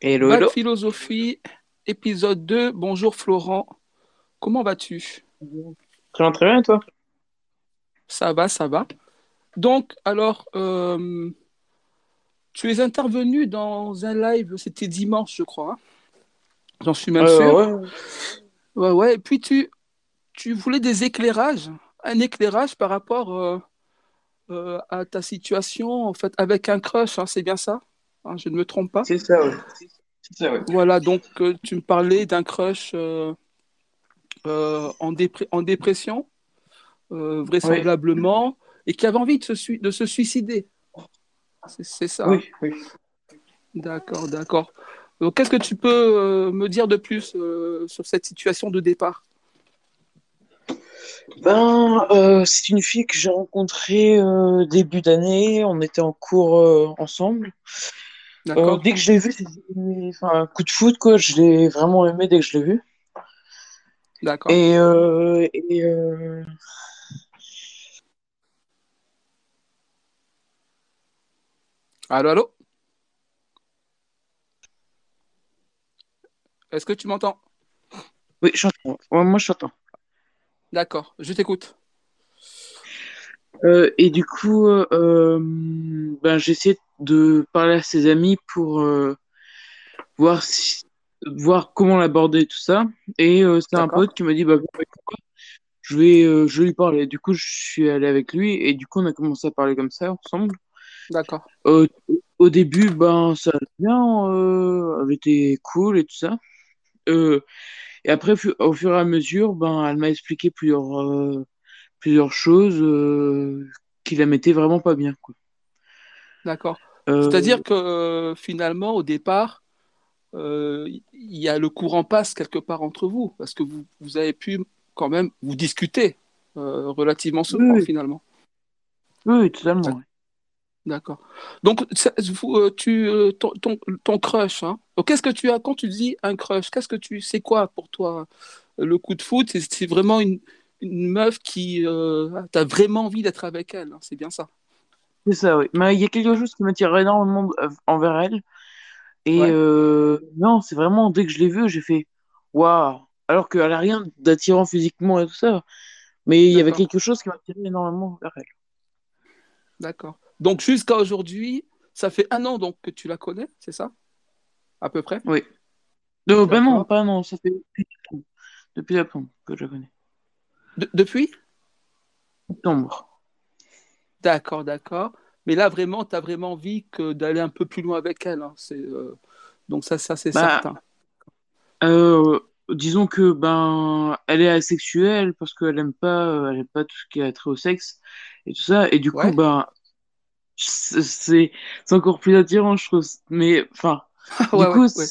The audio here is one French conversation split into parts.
Hello, hello. Philosophie, épisode 2. Bonjour Florent, comment vas-tu? Très bien, très bien, et toi? Ça va, ça va. Donc, alors, euh, tu es intervenu dans un live, c'était dimanche, je crois, hein J'en suis même Euh, sûr. ouais. Ouais, ouais. Et puis, tu, tu voulais des éclairages, un éclairage par rapport euh, euh, à ta situation, en fait, avec un crush, hein, c'est bien ça? Hein, je ne me trompe pas? C'est ça, ouais. Voilà, donc, euh, tu me parlais d'un crush euh, euh, en dépr- en dépression. Oui, vraisemblablement, et qui avait envie de se, de se suicider. C'est ça. hein oui, oui. D'accord, d'accord. Donc, qu'est-ce que tu peux me dire de plus sur cette situation de départ? Ben, euh, c'est une fille que j'ai rencontrée euh, début d'année. On était en cours euh, ensemble. Euh, dès que je l'ai c'était enfin, un coup de foot, quoi. Je l'ai vraiment aimée dès que je l'ai vue. d'accord. Et, euh, et euh, Allô, allô? Est-ce que tu m'entends? oui, j'entends. Moi, j'entends. D'accord, je t'écoute. Euh, et du coup, euh, ben, j'ai essayé de parler à ses amis pour euh, voir si, voir comment l'aborder tout ça. Et euh, c'est un pote qui m'a dit, bah, je vais, euh, je vais lui parler. Du coup, je suis allé avec lui et du coup, on a commencé à parler comme ça ensemble. d'accord, au début, ben, ça allait bien, elle était cool et tout ça. Et après, au fur et à mesure, ben, elle m'a expliqué plusieurs, plusieurs choses qui la mettaient vraiment pas bien, quoi. d'accord. Euh, C'est-à-dire que euh, finalement, au départ, euh, il y a le courant passe quelque part entre vous, parce que vous, vous avez pu quand même vous discuter euh, relativement souvent oui, finalement. oui, totalement. D'accord. Donc, euh, tu, euh, ton, ton, ton crush, hein. Qu'est-ce que tu as quand tu dis un crush? Qu'est-ce que tu, c'est quoi pour toi euh, le coup de foot? C'est c'est vraiment une, une meuf qui, euh, t'as vraiment envie d'être avec elle, hein, c'est bien ça. C'est ça, oui. Mais il y a quelque chose qui m'attire énormément euh, envers elle. Et Ouais, euh, non, c'est vraiment, dès que je l'ai vue, j'ai fait waouh. Alors qu'elle a rien d'attirant physiquement et tout ça. Mais il y avait quelque chose qui m'attirait énormément vers elle. d'accord. Donc, jusqu'à aujourd'hui, ça fait un an donc que tu la connais, c'est ça? À peu près? Oui. Non, ben non, pas non, ça fait depuis septembre que je la connais. De- depuis? Septembre. D'accord, d'accord. Mais là, vraiment, tu as vraiment envie que d'aller un peu plus loin avec elle, hein. C'est, euh, donc, ça, ça c'est Bah, certain. euh, disons que ben, elle est asexuelle parce qu'elle aime pas, euh, elle aime pas tout ce qui a trait au sexe et tout ça. Et du coup, ben, c'est encore plus attirant, je trouve. Mais enfin, Ouais, du coup, ouais.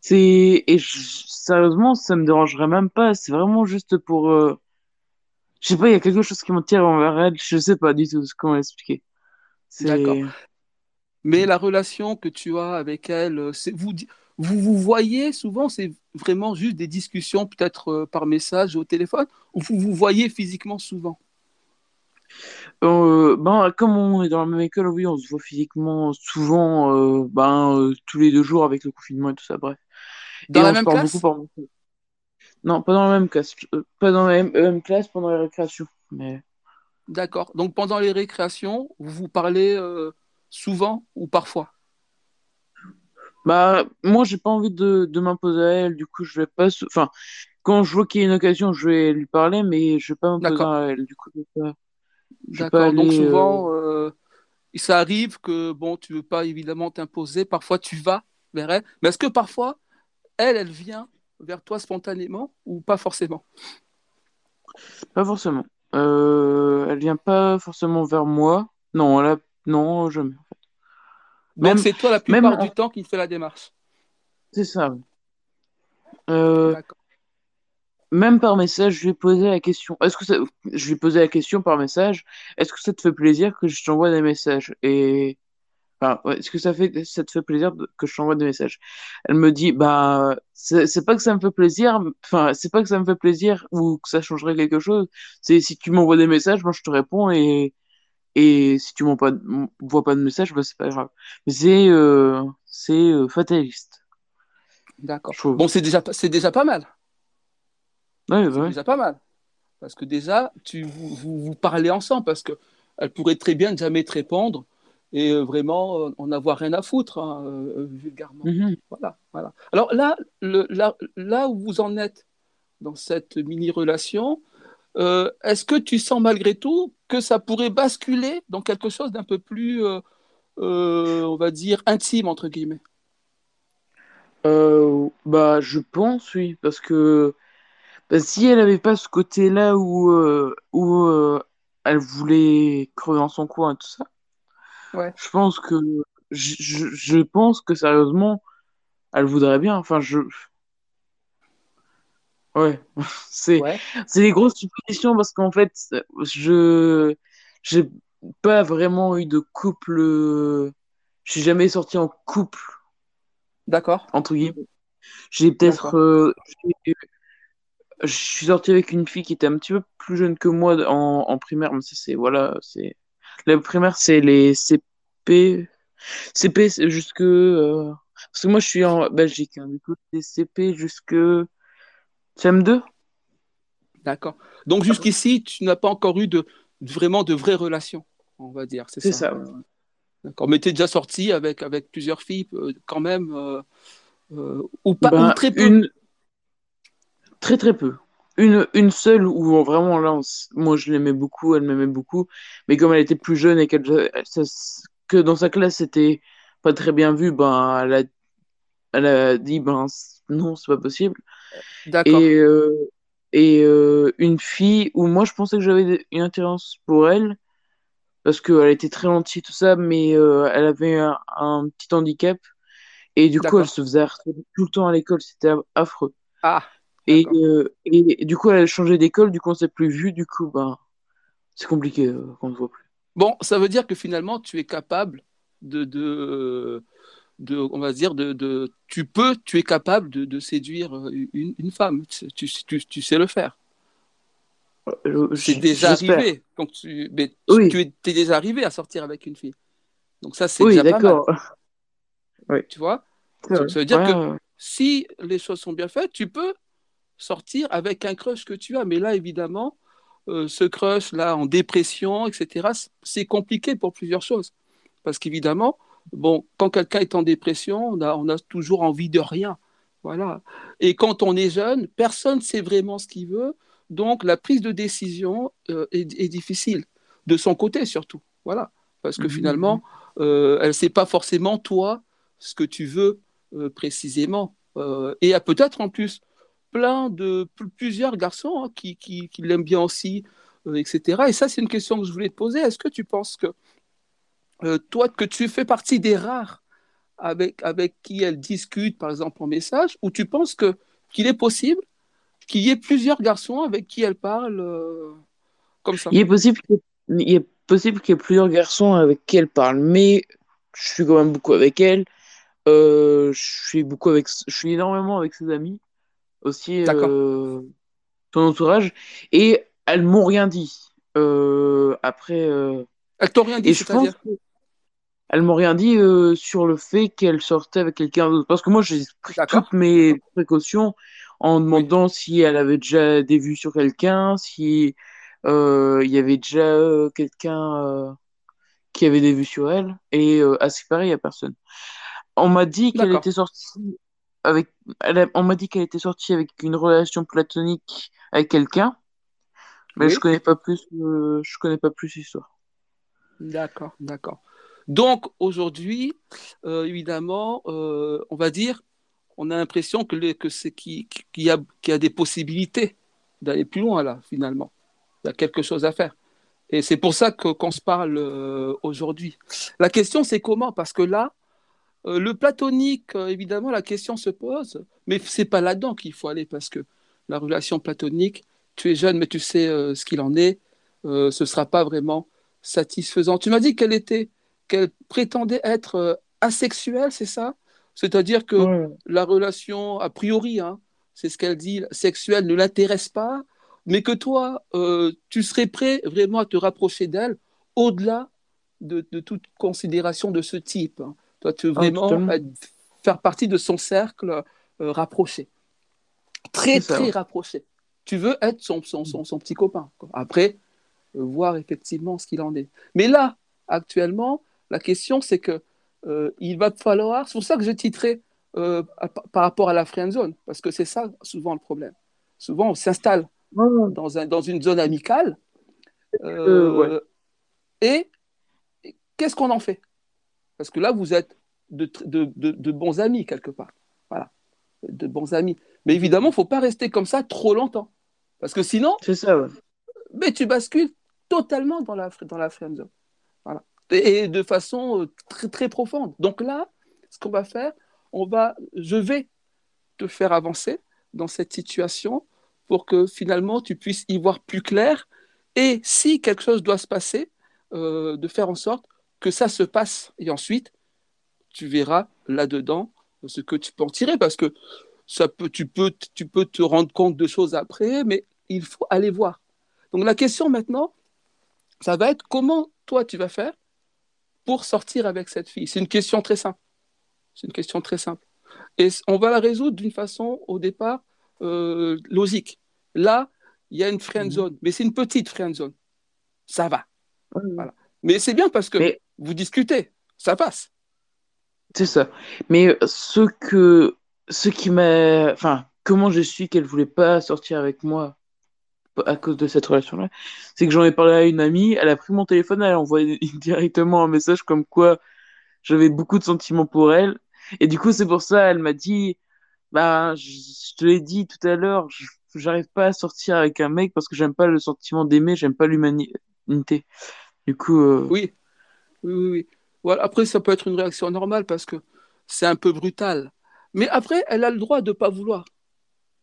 c'est et je- sérieusement, ça me dérangerait même pas. C'est vraiment juste pour, euh, je sais pas, il y a quelque chose qui m'attire envers elle. Je sais pas du tout comment l'expliquer. D'accord. Mais la relation que tu as avec elle, euh, vous, vous vous voyez souvent, c'est vraiment juste des discussions, peut-être euh, par message ou au téléphone, ou vous vous voyez physiquement souvent? Euh, ben, comme on est dans la même école, oui, on se voit physiquement souvent, euh, ben, euh, tous les deux jours avec le confinement et tout ça, bref. Dans Et la on se même beaucoup classe? par. Non, pas dans la même classe, euh, pas dans la même, euh, même classe pendant les récréations. Mais, D'accord. Donc pendant les récréations, vous vous parlez euh, souvent ou parfois? bah, moi, j'ai pas envie de, de m'imposer à elle, du coup, je vais pas, enfin, quand je vois qu'il y a une occasion, je vais lui parler, mais je vais pas m'imposer à elle, du coup, je vais pas, D'accord. Donc euh, souvent, euh, ça arrive que, bon, tu veux pas évidemment t'imposer, parfois tu vas vers elle, mais est-ce que parfois, elle, elle vient vers toi spontanément ou pas forcément? pas forcément. Euh, elle vient pas forcément vers moi. Non, elle a, non, jamais. Donc Même, c'est toi la plupart du temps qui fait la démarche. c'est ça. Euh, même par message, je lui ai posé la question. Est-ce que ça... Je lui ai posé la question par message. Est-ce que ça te fait plaisir que je t'envoie des messages? Et enfin, ouais, est-ce que ça fait, ça te fait plaisir que je t'envoie des messages? Elle me dit, bah, c'est pas que ça me fait plaisir. Enfin, c'est pas que ça me fait plaisir ou que ça changerait quelque chose. C'est si tu m'envoies des messages, moi je te réponds et Et si tu m'envoies pas de message, bah, c'est pas grave. C'est euh, c'est euh, fataliste. D'accord. Bon, c'est déjà, c'est déjà pas mal. Ouais, c'est déjà pas mal. Parce que déjà, tu, vous, vous, parlez ensemble, parce qu'elle pourrait très bien ne jamais te répondre et euh, vraiment en avoir rien à foutre, hein, vulgairement. Mhm. Voilà, voilà. Alors là, le, là, là où vous en êtes dans cette mini-relation, euh, est-ce que tu sens malgré tout que ça pourrait basculer dans quelque chose d'un peu plus, euh, euh, on va dire, intime, entre guillemets? Bah, je pense, oui, parce que bah, si elle n'avait pas ce côté-là où, où elle voulait crever dans son coin et tout ça, ouais. je pense que je, je pense que sérieusement, elle voudrait bien. Enfin, je Ouais, c'est c'est des grosses suppositions parce qu'en fait, je j'ai pas vraiment eu de couple. Je suis jamais sorti en couple, D'accord. entre guillemets. J'ai peut-être. Euh, je suis sorti avec une fille qui était un petit peu plus jeune que moi en, en primaire, mais c'est voilà, c'est la primaire, c'est les CP. CP, c'est jusque. Euh, parce que moi, je suis en Belgique, hein, du coup, c'est CP jusque CM2 D'accord. Donc jusqu'ici, tu n'as pas encore eu de vraiment de vraies relations, on va dire, c'est ça. D'accord. Mais tu es déjà sorti avec, avec plusieurs filles euh, quand même euh, euh, ou pas ben, très peu une... Très très peu. Une, une seule où vraiment là, moi je l'aimais beaucoup, elle m'aimait beaucoup, mais comme elle était plus jeune et qu'elle que dans sa classe c'était pas très bien vu, ben elle a, elle a dit ben non c'est pas possible. D'accord. Et, euh, et euh, une fille où moi je pensais que j'avais une attirance pour elle parce qu'elle était très gentille tout ça mais euh, elle avait un, petit handicap. Et du coup elle se faisait harceler tout le temps à l'école c'était affreux. Ah et, et, du coup elle a changé d'école du coup on s'est plus vu du coup ben c'est compliqué quand on se voit plus bon ça veut dire que finalement tu es capable de, de de, on va dire, de, de, tu peux, tu es capable de, de séduire euh, une, une, femme. Tu, tu, tu, sais le faire. Euh, c'est déjà arrivé. Donc tu, mais oui. tu es, es, déjà arrivé à sortir avec une fille. Donc ça, c'est oui, déjà pas mal. Oui. Tu vois? Donc, Ça veut dire ouais, que ouais. si les choses sont bien faites, tu peux sortir avec un crush que tu as. Mais là, évidemment, euh, ce crush là en dépression, etc., c'est compliqué pour plusieurs choses. Parce qu'évidemment, bon, quand quelqu'un est en dépression, on a, on a toujours envie de rien. Voilà. Et quand on est jeune, personne ne sait vraiment ce qu'il veut. Donc, la prise de décision euh, est, est, difficile, de son côté surtout. Voilà. Parce que mmh, finalement, euh, elle ne sait pas forcément, toi, ce que tu veux précisément. Euh, et peut-être en plus plein de plusieurs garçons hein, qui, qui, l'aiment bien aussi, euh, etc. Et ça, c'est une question que je voulais te poser. Est-ce que tu penses que euh, toi, que tu fais partie des rares avec, avec qui elle discute, par exemple, en message, ou tu penses que qu'il est possible qu'il y ait plusieurs garçons avec qui elle parle euh, comme ça? Il est possible qu'il est possible qu'il y ait plusieurs garçons avec qui elle parle, mais je suis quand même beaucoup avec elle. Je suis beaucoup avec, je suis énormément avec ses amis aussi, euh, ton entourage, et elles m'ont rien dit. Euh, après, euh... elles t'ont rien dit, c'est-à-dire elles m'ont rien dit euh, sur le fait qu'elle sortait avec quelqu'un d'autre. Parce que moi, j'ai pris toutes mes précautions en demandant oui. si elle avait déjà des vues sur quelqu'un, si euh, il y avait déjà euh, quelqu'un qui avait des vues sur elle. Et à ce qui paraît, il n'y a personne. On m'a dit qu'elle était sortie avec. Elle a... on m'a dit qu'elle était sortie avec une relation platonique avec quelqu'un, mais oui. je connais pas plus. je connais pas plus l'histoire. D'accord, d'accord. Donc aujourd'hui, euh, évidemment, euh, on va dire, on a l'impression que, que c'est qu'il y, a, qu'il y a des possibilités d'aller plus loin là, finalement. Il y a quelque chose à faire. Et c'est pour ça que, qu'on se parle euh, aujourd'hui. La question, c'est comment? Parce que là, euh, le platonique, euh, évidemment, la question se pose, mais c'est pas là-dedans qu'il faut aller parce que la relation platonique, tu es jeune, mais tu sais euh, ce qu'il en est, ce ne sera pas vraiment satisfaisant. Tu m'as dit qu'elle était qu'elle prétendait être asexuelle, c'est ça? C'est-à-dire que ouais. la relation, a priori, hein, c'est ce qu'elle dit, sexuelle ne l'intéresse pas, mais que toi, tu serais prêt vraiment à te rapprocher d'elle au-delà de, de, toute considération de ce type. Hein. Toi, tu veux Ah, vraiment être- faire partie de son cercle euh, rapproché. Très, ça, très ouais. rapproché. Tu veux être son, son, son, son petit copain. quoi. Après, euh, voir effectivement ce qu'il en est. Mais là, actuellement, la question, c'est que euh, il va falloir. C'est pour ça que euh, à- par rapport à la friend zone, parce que c'est ça souvent le problème. Souvent, on s'installe Ouais, dans, un, dans une zone amicale. Ouais. Et qu'est-ce qu'on en fait? Parce que là, vous êtes de, de, de, de bons amis quelque part. Voilà, de bons amis. Mais évidemment, il ne faut pas rester comme ça trop longtemps. Parce que sinon, C'est ça, ouais. mais tu bascules totalement dans la, dans la friend zone. Voilà. Et, et de façon euh, très, très profonde. Donc là, ce qu'on va faire, on va, je vais te faire avancer dans cette situation pour que finalement tu puisses y voir plus clair. Et si quelque chose doit se passer, euh, de faire en sorte que ça se passe. Et ensuite, tu verras là-dedans ce que tu peux en tirer. Parce que ça peut, tu, peux, tu peux te rendre compte de choses après, mais il faut aller voir. Donc la question maintenant, ça va être comment toi tu vas faire pour sortir avec cette fille? C'est une question très simple. C'est une question très simple. Et on va la résoudre d'une façon, au départ, euh, logique. Là, il y a une friend zone, mais c'est une petite friend zone. Ça va. Voilà. Mais c'est bien parce que Mais- vous discutez, ça passe. C'est ça. Mais euh, ce que, ce qui m'a, enfin, comment je suis qu'elle voulait pas sortir avec moi à cause de cette relation-là, c'est que j'en ai parlé à une amie, elle a pris mon téléphone, elle a envoyé directement un message comme quoi j'avais beaucoup de sentiments pour elle. Et du coup, c'est pour ça, elle m'a dit, bah, je te l'ai dit tout à l'heure, j'arrive pas à sortir avec un mec parce que j'aime pas le sentiment d'aimer, j'aime pas l'humanité. Du coup, euh, Oui, oui, oui. oui. Voilà. Après, ça peut être une réaction normale parce que c'est un peu brutal. Mais après, elle a le droit de ne pas vouloir.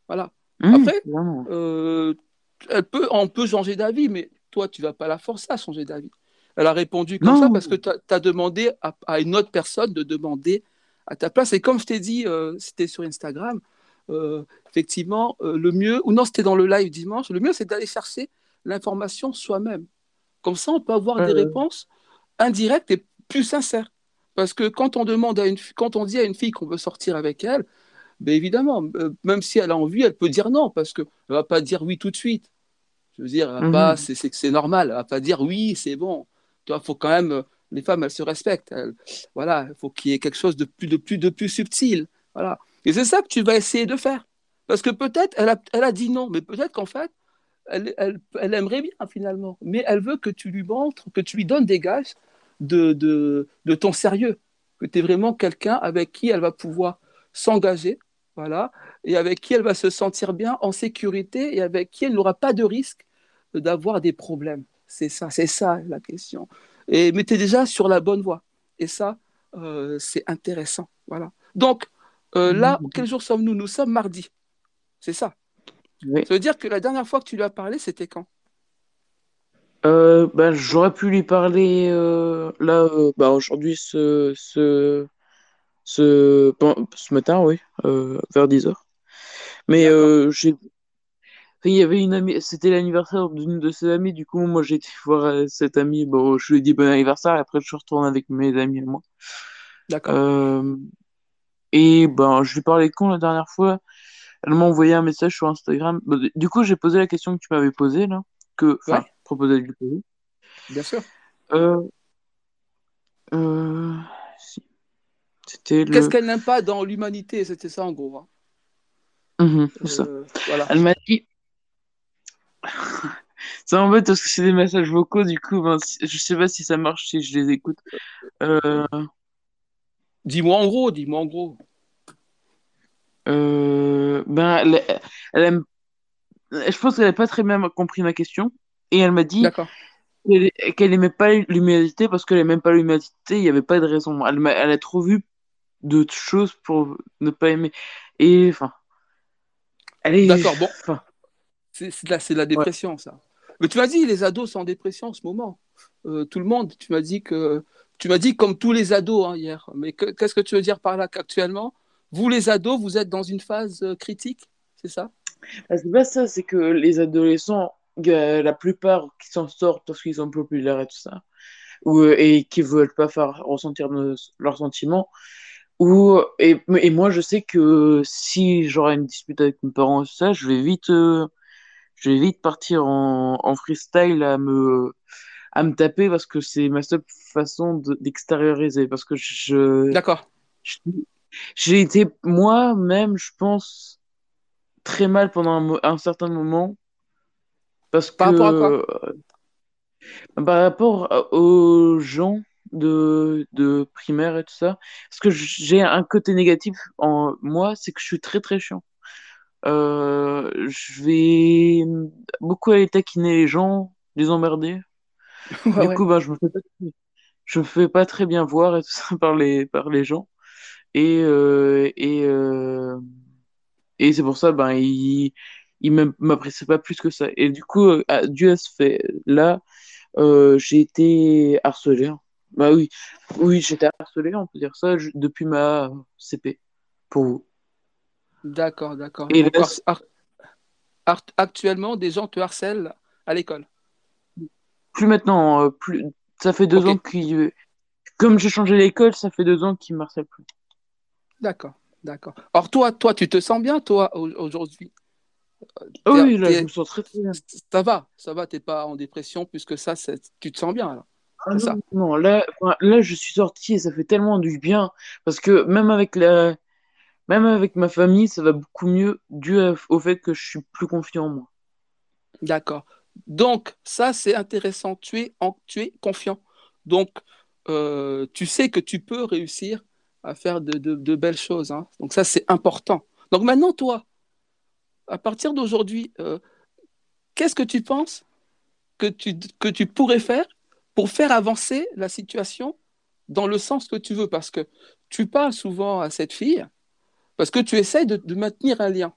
Voilà. hum, Après, euh, elle peut, on peut changer d'avis, mais toi, tu vas pas la forcer à changer d'avis. Elle a répondu comme Non. ça parce que tu as, demandé à, à une autre personne de demander à ta place. Et comme je t'ai dit, euh, c'était sur Instagram, euh, effectivement, le mieux, ou non, c'était dans le live dimanche, le mieux, c'est d'aller chercher l'information soi-même. Comme ça, on peut avoir des réponses indirectes et plus sincères. Parce que quand on demande à une, quand on dit à une fille qu'on veut sortir avec elle, ben évidemment, euh, même si elle a envie, elle peut dire non, parce qu'elle ne va pas dire oui tout de suite. Je veux dire, Mhm. c'est, normal, elle va pas dire oui, c'est bon. Vois, faut quand même, euh, les femmes, elles se respectent. Elles- voilà, il faut qu'il y ait quelque chose de plus, de plus, de plus subtil. Voilà. Et c'est ça que tu vas essayer de faire. Parce que peut-être, elle a, elle a dit non, mais peut-être qu'en fait, elle, elle, elle aimerait bien finalement, mais elle veut que tu lui montres, que tu lui donnes des gages de, de, de ton sérieux, que tu es vraiment quelqu'un avec qui elle va pouvoir s'engager, voilà, et avec qui elle va se sentir bien en sécurité et avec qui elle n'aura pas de risque d'avoir des problèmes. C'est ça, c'est ça la question. Et mais tu es déjà sur la bonne voie. Et ça, euh, c'est intéressant. Voilà. Donc euh, là, Mhm. quel jour sommes-nous? Nous sommes mardi. C'est ça. Oui. Ça veut dire que la dernière fois que tu lui as parlé, c'était quand? Euh, ben, j'aurais pu lui parler euh, là, euh, bah, aujourd'hui, ce, ce, ce, ce matin, oui, euh, vers 10h. Mais euh, j'ai, il y avait une amie, c'était l'anniversaire d'une de ses amies, du coup, moi j'ai été voir cette amie, bon, je lui ai dit bon anniversaire, et après je suis retourné avec mes amis à moi. D'accord. Et ben, je lui parlais quand la dernière fois? Elle m'a envoyé un message sur Instagram. Bah, Du coup, j'ai posé la question que tu m'avais posée là, que, enfin, Ouais, proposé de lui poser. bien sûr. Euh, euh. C'était Qu'est-ce le. qu'elle n'aime pas dans l'humanité? C'était ça en gros. hein. Mhm, c'est ça. Euh, voilà. Elle m'a dit. Ça m'embête parce que c'est des messages vocaux, du coup, ben, je sais pas si ça marche si je les écoute. Euh, Dis-moi en gros, dis-moi en gros. Euh, ben, elle, elle aime. Je pense qu'elle n'a pas très bien compris ma question. Et elle m'a dit qu'elle qu'elle aimait pas l'humanité parce qu'elle aimait pas l'humanité, il n'y avait pas de raison. Elle, m'a- elle a trop vu de choses pour ne pas aimer. Et enfin, est. D'accord. Bon, Enfin, c'est de la, ouais. dépression, ça. Mais tu m'as dit, les ados sont en dépression en ce moment. Euh, tout le monde. Tu m'as dit que. Tu m'as dit comme tous les ados hein, hier. Mais que- qu'est-ce que tu veux dire par là qu'actuellement, vous les ados, vous êtes dans une phase euh, critique, c'est ça? Ah, C'est pas ça, c'est que les adolescents, la plupart qui s'en sortent parce qu'ils sont populaires et tout ça, ou, euh, et qui veulent pas faire ressentir leurs sentiments. Ou, et, et moi, je sais que si j'aurai une dispute avec mes parents et tout ça, je vais vite, euh, je vais vite partir en, en freestyle à me, à me taper parce que c'est ma seule façon d'extérioriser. parce que je. D'accord. J'ai été moi-même, je pense, très mal pendant un, certain moment. Parce Par que. rapport à quoi? euh, Par rapport aux gens de, de primaire et tout ça. Parce que j'ai un côté négatif en moi, c'est que je suis très très chiant. Euh, je vais beaucoup aller taquiner les gens, les emmerder. du coup, bah, je me fais pas, je me fais pas très bien voir et tout ça par les, par les gens. Et, euh, et, euh, et c'est pour ça, ben, il, il m'apprécie pas plus que ça. Et du coup, euh, dû à ce fait-là, j'ai été harcelé. Hein. Bah oui, oui, j'étais harcelé, on peut dire ça, depuis ma CP, pour vous. D'accord, d'accord. Et actuellement, des gens te harcèlent à l'école Plus maintenant, plus. Ça fait deux ans qu'il. Comme j'ai changé l'école, ça fait deux ans qu'il me harcèle plus. D'accord, d'accord. Alors toi, toi, tu te sens bien, toi, aujourd'hui? Oh Oui, là, je me sens très, très bien. Ça va, ça va, t'es pas en dépression puisque ça, tu te sens bien, alors. Ah non, non, là, là, je suis sorti et ça fait tellement du bien parce que même avec la, même avec ma famille, ça va beaucoup mieux dû au fait que je suis plus confiant en moi. D'accord. Donc, ça, c'est intéressant. Tu es, en, tu es confiant. Donc, euh, tu sais que tu peux réussir à faire de, belles choses. Hein. Donc ça, c'est important. Donc maintenant, toi, à partir d'aujourd'hui, euh, qu'est-ce que tu penses que tu, que tu pourrais faire pour faire avancer la situation dans le sens que tu veux? Parce que tu parles souvent à cette fille, parce que tu essayes de, maintenir un lien,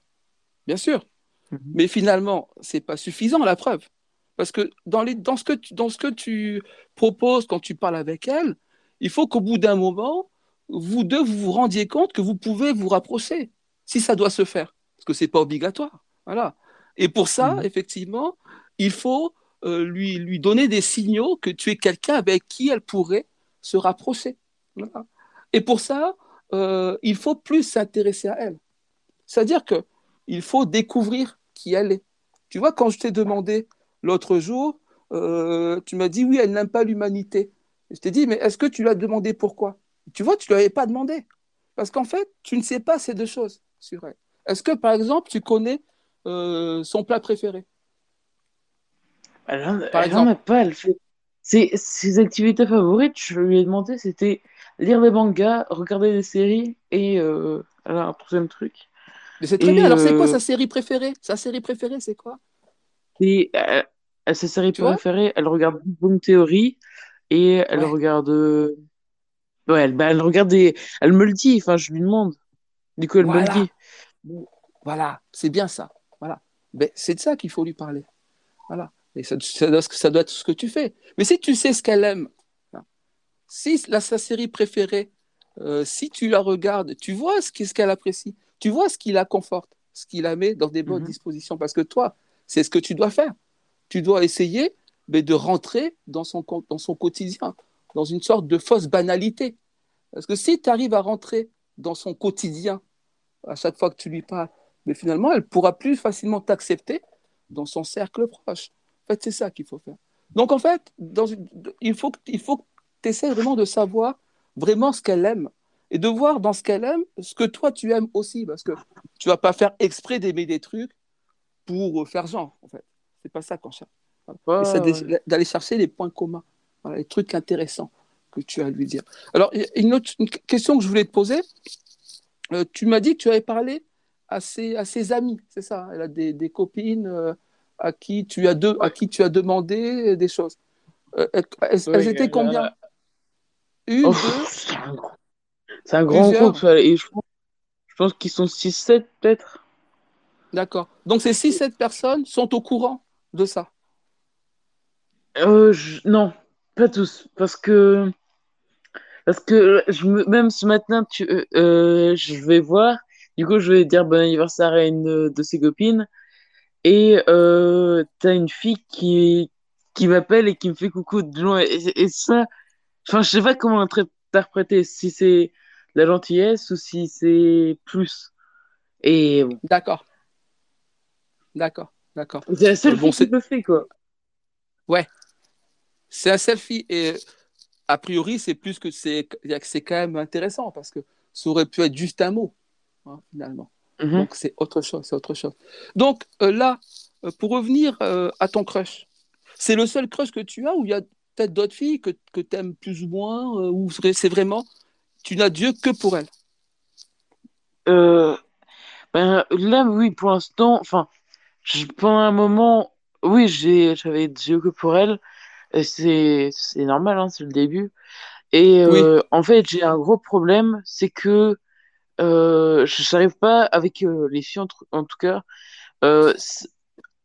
bien sûr. Mhm. Mais finalement, ce n'est pas suffisant, la preuve. Parce que dans, les, dans, ce que tu, dans ce que tu proposes quand tu parles avec elle, il faut qu'au bout d'un moment, vous deux, vous vous rendiez compte que vous pouvez vous rapprocher, si ça doit se faire, parce que ce n'est pas obligatoire. Voilà. Et pour ça, mhm. effectivement, il faut euh, lui, lui donner des signaux que tu es quelqu'un avec qui elle pourrait se rapprocher. Et pour ça, euh, il faut plus s'intéresser à elle. C'est-à-dire qu'il faut découvrir qui elle est. Tu vois, quand je t'ai demandé l'autre jour, euh, tu m'as dit oui, elle n'aime pas l'humanité. Je t'ai dit, mais est-ce que tu lui as demandé pourquoi? Tu vois, tu ne lui avais pas demandé. Parce qu'en fait, tu ne sais pas ces deux choses sur elle. Est-ce que, par exemple, tu connais euh, son plat préféré? Elle par exemple. pas. Elle fait... Ses, activités favorites, je lui ai demandé, c'était lire des mangas, regarder des séries et euh, alors, un troisième truc. Mais c'est très bien. Alors, c'est quoi euh, sa série préférée? Sa série préférée, c'est quoi? Et, euh, Sa série préférée, elle regarde Boom Theory et elle regarde Ouais, elle, bah, elle regarde elle me le dit, enfin, je lui demande. Du coup, elle me le dit. Voilà, c'est bien ça. Voilà. Ben, c'est de ça qu'il faut lui parler. Voilà. Et ça, ça, doit, ça doit être ce que tu fais. Mais si tu sais ce qu'elle aime, hein, si la, sa série préférée, euh, si tu la regardes, tu vois ce qu'elle apprécie, tu vois ce qui la conforte, ce qui la met dans des bonnes mhm. dispositions. Parce que toi, c'est ce que tu dois faire. Tu dois essayer mais de rentrer dans son, dans son quotidien dans une sorte de fausse banalité. Parce que si tu arrives à rentrer dans son quotidien à chaque fois que tu lui parles, mais finalement, elle pourra plus facilement t'accepter dans son cercle proche. En fait, c'est ça qu'il faut faire. Donc, en fait, dans il faut, il faut que tu essaies vraiment de savoir vraiment ce qu'elle aime et de voir dans ce qu'elle aime ce que toi tu aimes aussi. Parce que tu vas pas faire exprès d'aimer des trucs pour faire genre, en fait. C'est pas ça qu'on cherche. D'aller chercher les points communs les trucs intéressants que tu as à lui dire. Alors, une autre question que je voulais te poser. Euh, tu m'as dit que tu avais parlé à ses, à ses amis, c'est ça Elle a des, des copines euh, à, qui tu as de, à qui tu as demandé des choses. Euh, elles, étaient combien? Une, oh, deux C'est un, grand groupe. Et je pense, je pense qu'ils sont 6-7 peut-être. D'accord. Donc ces 6-7 personnes sont au courant de ça? Non, pas tous, parce que parce que je me, même ce matin, tu, euh, euh, je vais voir. Du coup, je vais dire bon anniversaire à une de ses copines. et euh, t'as une fille qui, qui m'appelle et qui me fait coucou de loin. Et, et ça, enfin, je sais pas comment interpréter, si c'est la gentillesse ou si c'est plus. Et bon. D'accord. D'accord, d'accord. C'est la seule Euh, bon, fille qui fait, quoi. ouais, c'est un selfie et a priori c'est plus que c'est c'est quand même intéressant parce que ça aurait pu être juste un mot hein, finalement. Mhm. Donc c'est autre chose, c'est autre chose. Donc euh, là, euh, pour revenir euh, à ton crush, c'est le seul crush que tu as ou il y a peut-être d'autres filles que, que tu aimes plus ou moins euh, ou c'est vraiment tu n'as Dieu que pour elle. Euh, ben, là, oui, pour l'instant, enfin, pendant un moment, oui, j'avais yeux que pour elle. C'est, normal, hein, c'est le début. Et Oui, euh, en fait, j'ai un gros problème, c'est que euh, je n'arrive pas, avec euh, les filles en, en tout cas,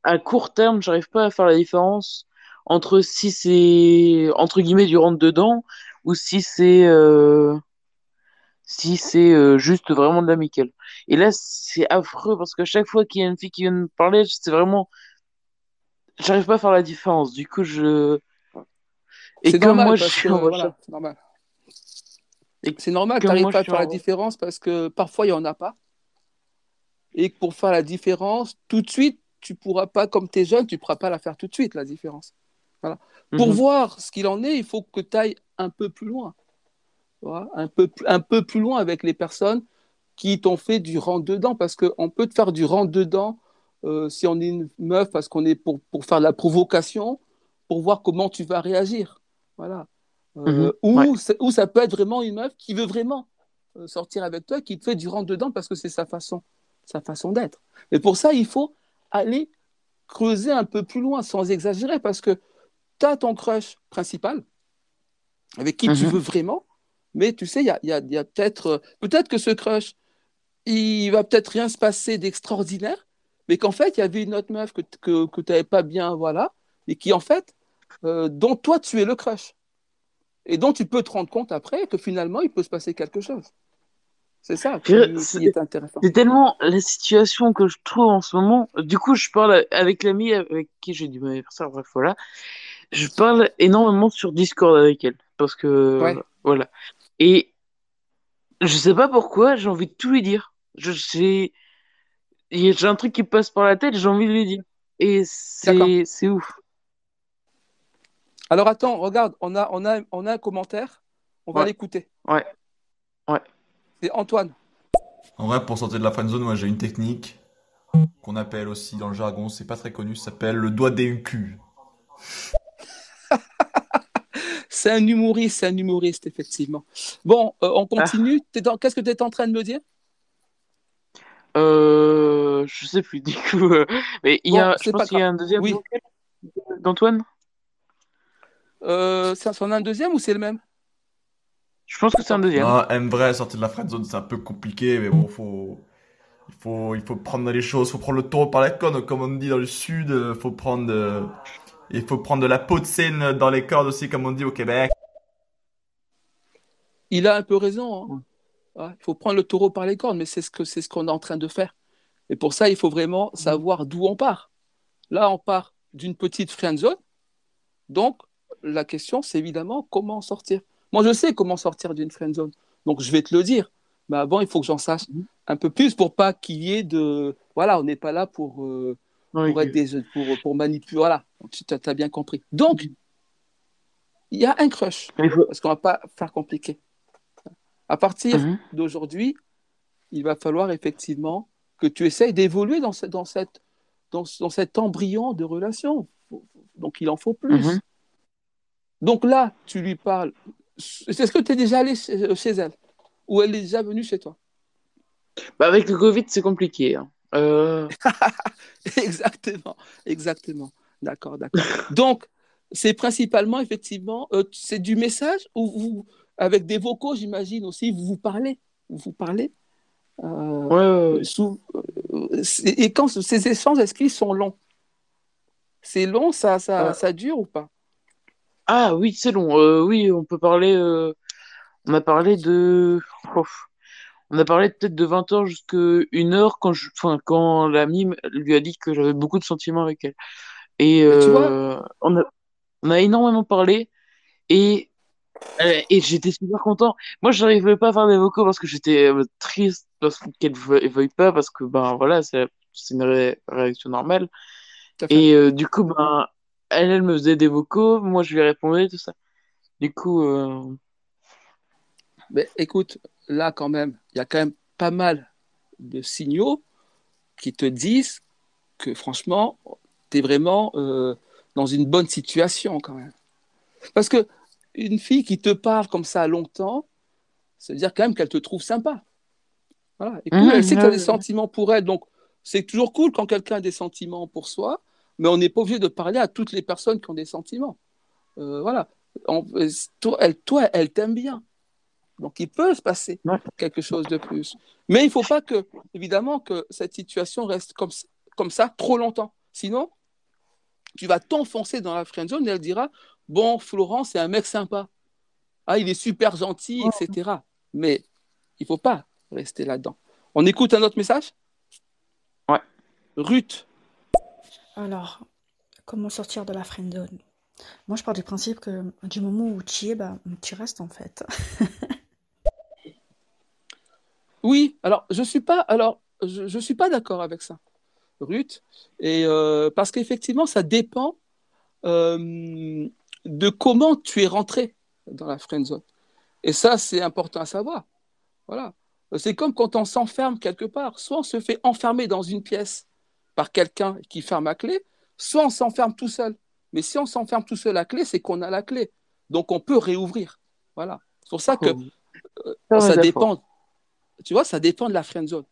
à court terme, j'arrive pas à faire la différence entre si c'est, entre guillemets, du rentre-dedans ou si c'est si c'est juste vraiment de l'amical. Et là, c'est affreux parce que chaque fois qu'il y a une fille qui vient me parler, c'est vraiment, j'arrive pas à faire la différence. Du coup, je, et c'est comme moi, normal je suis en voilà, c'est normal. C'est normal, tu n'arrives pas à faire la en différence parce que parfois il n'y en a pas. Et pour faire la différence, tout de suite, tu pourras pas, comme tu es jeune, tu ne pourras pas la faire tout de suite, la différence. Voilà. Pour Mhm, voir ce qu'il en est, il faut que tu ailles un peu plus loin. Un peu, plus- un peu plus loin avec les personnes qui t'ont fait du rentre-dedans. Parce qu'on peut te faire du rentre-dedans euh, si on est une meuf, parce qu'on est pour, pour faire de la provocation, pour voir comment tu vas réagir. Voilà. mhm, Euh, ouais. ou, ça- ou ça peut être vraiment une meuf qui veut vraiment euh, sortir avec toi, qui te fait du rentre-dedans parce que c'est sa façon, sa façon d'être. Mais pour ça, il faut aller creuser un peu plus loin, sans exagérer, parce que tu as ton crush principal, avec qui tu Mhm, veux vraiment, mais tu sais, il y a, y a- il y a peut-être peut-être que ce crush, il va peut-être rien se passer d'extraordinaire, mais qu'en fait, il y avait une autre meuf que, que, que tu n'avais pas bien, voilà, et qui, en fait, euh, dont toi, tu es le crush. Et dont tu peux te rendre compte après que finalement, il peut se passer quelque chose. C'est ça qui, C'est qui est intéressant. c'est tellement la situation que je trouve en ce moment. Du coup, je parle avec l'amie avec qui j'ai mon anniversaire, bref, voilà. Je parle énormément sur Discord avec elle. Parce que, Ouais, voilà. Et je sais pas pourquoi, j'ai envie de tout lui dire. Je, j'ai, J'ai un truc qui passe par la tête, j'ai envie de lui dire. Et c'est ouf. Alors attends, regarde, on a, on a, on a un commentaire, on va Ouais, l'écouter. ouais, ouais. C'est Antoine. En vrai, pour sortir de la friendzone, moi j'ai une technique qu'on appelle aussi dans le jargon, c'est pas très connu, ça s'appelle le doigt des cul. C'est un humoriste, c'est un humoriste, effectivement. Bon, euh, on Ah, continue. Dans- Qu'est-ce que tu es en train de me dire? euh, je sais plus du coup. euh, mais il y Bon, a, je pense qu'il y a un deuxième Oui. d'Antoine? Euh, ça, c'en a un deuxième ou c'est le même? Je pense que c'est un deuxième. Non, en vrai, sortir de la friendzone, c'est un peu compliqué, mais bon, faut, il faut, il faut prendre les choses, faut prendre le taureau par la corne, comme on dit dans le sud, euh, faut prendre, euh, il faut prendre de la peau de Seine dans les cordes aussi, comme on dit au Québec. Il a un peu raison. hein. Ouais, Il faut prendre le taureau par les cornes, mais c'est ce que c'est ce qu'on est en train de faire. Et pour ça, il faut vraiment savoir d'où on part. Là, on part d'une petite friendzone. Donc, la question, c'est évidemment comment sortir. Moi, je sais comment sortir d'une friendzone. Donc, je vais te le dire. Mais avant, il faut que j'en sache Mhm. un peu plus pour pas qu'il y ait de. Voilà, on n'est pas là pour, euh, pour être des pour, pour manipuler. Voilà, tu as bien compris. Donc, il y a un crush, faut- parce qu'on va pas faire compliqué. À partir Mhm, d'aujourd'hui, il va falloir effectivement que tu essayes d'évoluer dans, ce- dans, cette, dans, dans cet embryon de relation. Donc, il en faut plus. mhm. Donc là, tu lui parles. Est-ce que tu es déjà allé chez, chez elle? Ou elle est déjà venue chez toi? Bah, avec le Covid, c'est compliqué. hein. Euh, Exactement, exactement. D'accord, d'accord. Donc, c'est principalement, effectivement, euh, c'est du message ou vous, avec des vocaux, j'imagine aussi, vous vous parlez? Vous vous parlez? Euh, ouais, sous- euh, et quand ces échanges, est-ce qu'ils sont longs? C'est long, ça, ça, Euh, ça dure ou pas? Ah oui, c'est long. Euh, oui, on peut parler. euh, On a parlé de. On a parlé peut-être de 20 heures jusqu'à une heure quand je, enfin, quand l'ami lui a dit que j'avais beaucoup de sentiments avec elle. Et Mais tu vois, euh, on a, on a énormément parlé et, euh, et j'étais super content. Moi, je n'arrivais pas à faire des vocaux parce que j'étais euh, triste parce qu'elle veuille, veuille pas parce que ben voilà, c'est c'est une ré- réaction normale. tout à fait. Et euh, du coup, ben elle, elle me faisait des vocaux, moi je lui répondais tout ça. Du coup, euh, Mais écoute, là quand même, il y a quand même pas mal de signaux qui te disent que franchement, tu es vraiment euh, dans une bonne situation quand même. Parce que une fille qui te parle comme ça longtemps, ça veut dire quand même qu'elle te trouve sympa. Voilà. Et puis, mhm, elle sait que tu as des ouais, sentiments pour elle. Donc, c'est toujours cool quand quelqu'un a des sentiments pour soi, mais on n'est pas obligé de parler à toutes les personnes qui ont des sentiments. Euh, voilà. On- toi, elle, toi, elle t'aime bien. Donc, il peut se passer quelque chose de plus. Mais il ne faut pas que, évidemment, que cette situation reste comme, ça- comme ça trop longtemps. Sinon, tu vas t'enfoncer dans la friend zone et elle dira Bon, Florent, c'est un mec sympa. Ah, il est super gentil, etc. Mais il ne faut pas rester là-dedans. On écoute un autre message? Ouais. Ruth. Alors, comment sortir de la friend zone? Moi, je pars du principe que du moment où tu y es, bah, tu restes en fait. Oui, alors je suis pas, alors je, suis pas d'accord avec ça, Ruth, et euh, parce qu'effectivement, ça dépend euh, de comment tu es rentré dans la friend zone. Et ça, c'est important à savoir. Voilà. C'est comme quand on s'enferme quelque part. Soit on se fait enfermer dans une pièce par quelqu'un qui ferme à clé, soit on s'enferme tout seul. Mais si on s'enferme tout seul à clé, c'est qu'on a la clé. Donc on peut réouvrir. Voilà. C'est pour ça que euh, Ça, dépend. Tu vois, ça dépend de la friend zone.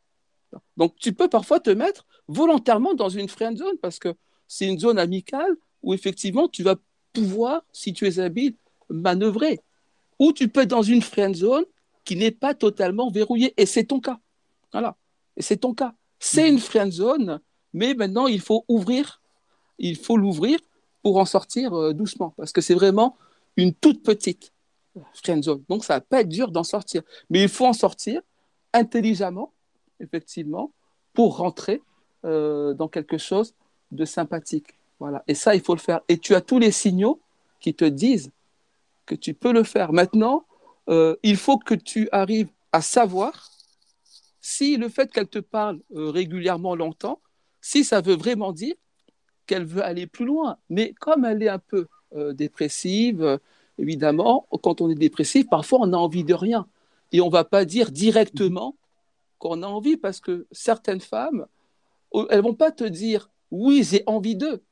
Donc tu peux parfois te mettre volontairement dans une friend zone parce que c'est une zone amicale où effectivement tu vas pouvoir, si tu es habile, manœuvrer. Ou tu peux être dans une friend zone qui n'est pas totalement verrouillée. Et c'est ton cas. Voilà. Et c'est ton cas. C'est une friend zone, mais maintenant il faut ouvrir, il faut l'ouvrir pour en sortir euh, doucement. Parce que c'est vraiment une toute petite friend zone. Donc ça va pas être dur d'en sortir. Mais il faut en sortir intelligemment, effectivement, pour rentrer euh, dans quelque chose de sympathique. Voilà. Et ça, il faut le faire. Et tu as tous les signaux qui te disent que tu peux le faire. Maintenant, euh, il faut que tu arrives à savoir si le fait qu'elle te parle régulièrement longtemps, si ça veut vraiment dire qu'elle veut aller plus loin. Mais comme elle est un peu euh, dépressive, euh, évidemment, quand on est dépressif, parfois on a envie de rien. Et on ne va pas dire directement qu'on a envie, parce que certaines femmes, euh, elles vont pas te dire oui, j'ai envie d'eux.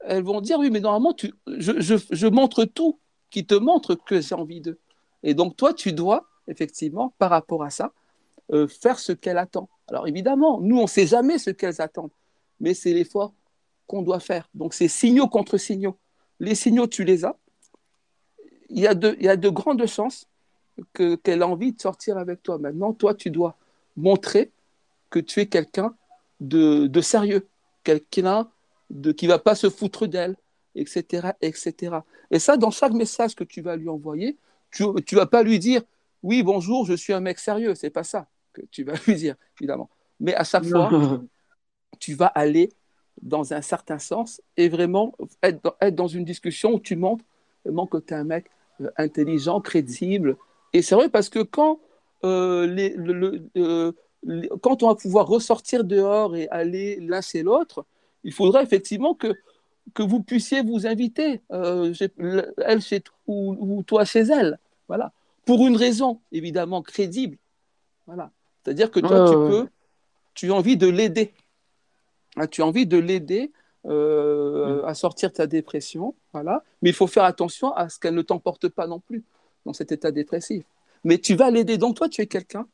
Elles vont dire oui, mais normalement, tu, je, je, montre tout qui te montre que j'ai envie d'eux. Et donc, toi, tu dois, effectivement, par rapport à ça, faire ce qu'elle attend. Alors, évidemment, nous, on ne sait jamais ce qu'elles attendent, mais c'est l'effort qu'on doit faire. Donc, c'est signaux contre signaux. Les signaux, tu les as. Il y a de, il y a de grandes chances que, qu'elle a envie de sortir avec toi. Maintenant, toi, tu dois montrer que tu es quelqu'un de, de sérieux, quelqu'un de, qui ne va pas se foutre d'elle, etc., etc. Et ça, dans chaque message que tu vas lui envoyer, tu ne vas pas lui dire oui, bonjour, je suis un mec sérieux. C'est pas ça que tu vas lui dire, évidemment. Mais à chaque fois, tu vas aller dans un certain sens et vraiment être dans, être dans une discussion où tu montres vraiment que tu es un mec euh, intelligent, crédible. Et c'est vrai parce que quand, euh, les, le, le, euh, les- quand on va pouvoir ressortir dehors et aller l'un chez l'autre, il faudra effectivement que, que vous puissiez vous inviter, euh, chez- elle chez toi ou, ou toi chez elle. Voilà. Pour une raison évidemment crédible. Voilà. C'est-à-dire que toi, tu peux, tu as envie de l'aider. Tu as envie de l'aider euh, à sortir de ta dépression, voilà. Mais il faut faire attention à ce qu'elle ne t'emporte pas non plus dans cet état dépressif. Mais tu vas l'aider. Donc toi, tu es quelqu'un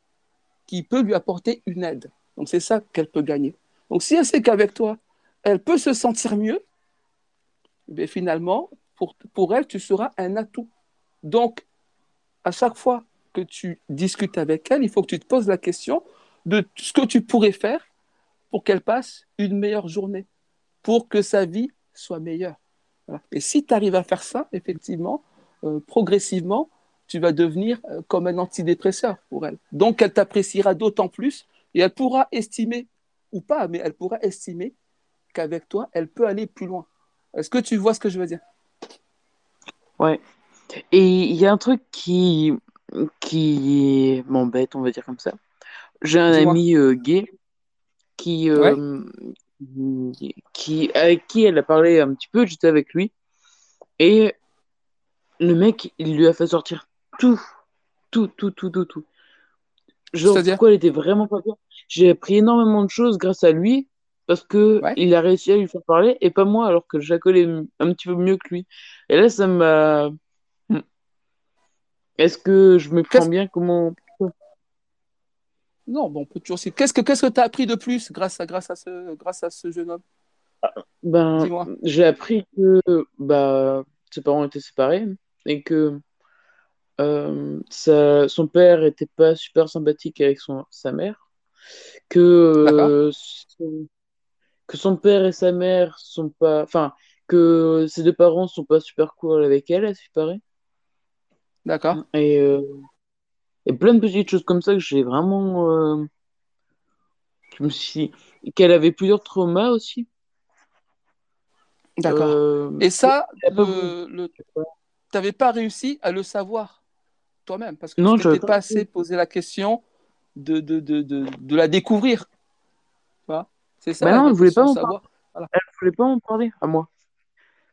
qui peut lui apporter une aide. Donc c'est ça qu'elle peut gagner. Donc si elle sait qu'avec toi, elle peut se sentir mieux, eh finalement, pour, pour elle, tu seras un atout. Donc, à chaque fois que tu discutes avec elle, il faut que tu te poses la question de ce que tu pourrais faire pour qu'elle passe une meilleure journée, pour que sa vie soit meilleure. Voilà. Et si tu arrives à faire ça, effectivement, euh, progressivement, tu vas devenir euh, comme un antidépresseur pour elle. Donc, elle t'appréciera d'autant plus et elle pourra estimer, ou pas, mais elle pourra estimer qu'avec toi, elle peut aller plus loin. Est-ce que tu vois ce que je veux dire? Ouais. Et il y a un truc qui, qui m'embête, on va dire comme ça. J'ai un ami euh, gay qui, Ouais, euh, qui, avec qui elle a parlé un petit peu, j'étais avec lui, et le mec, il lui a fait sortir tout, tout, tout, tout, tout, tout. Genre, pourquoi elle était vraiment pas bien? J'ai appris énormément de choses grâce à lui, parce que Ouais. il a réussi à lui faire parler, et pas moi, alors que je la connais un petit peu mieux que lui. Et là, ça m'a... Hmm. Est-ce que je me prends bien? Comment... Non, bon, on peut toujours... Qu'est-ce que qu'est-ce que tu as appris de plus grâce à, grâce à, ce, grâce à ce jeune homme? Ben, j'ai appris que bah, ses parents étaient séparés, et que euh, sa- son père était pas super sympathique avec son, sa mère, que, D'accord, euh, son, que son père et sa mère sont pas... Enfin, que ses deux parents sont pas super cool avec elle, à ce qui paraît. d'accord, Et, euh, et plein de petites choses comme ça que j'ai vraiment... euh, je me suis... Qu'elle avait plusieurs traumas aussi. d'accord. Euh, Et ça, le, le... tu n'avais pas réussi à le savoir toi-même parce que tu Non, je t'étais pas assez posé la question de, de, de, de, de la découvrir. Tu vois C'est ça Bah non, elle voulait pas parler. savoir. Voilà. Elle voulait pas m'en parler à moi.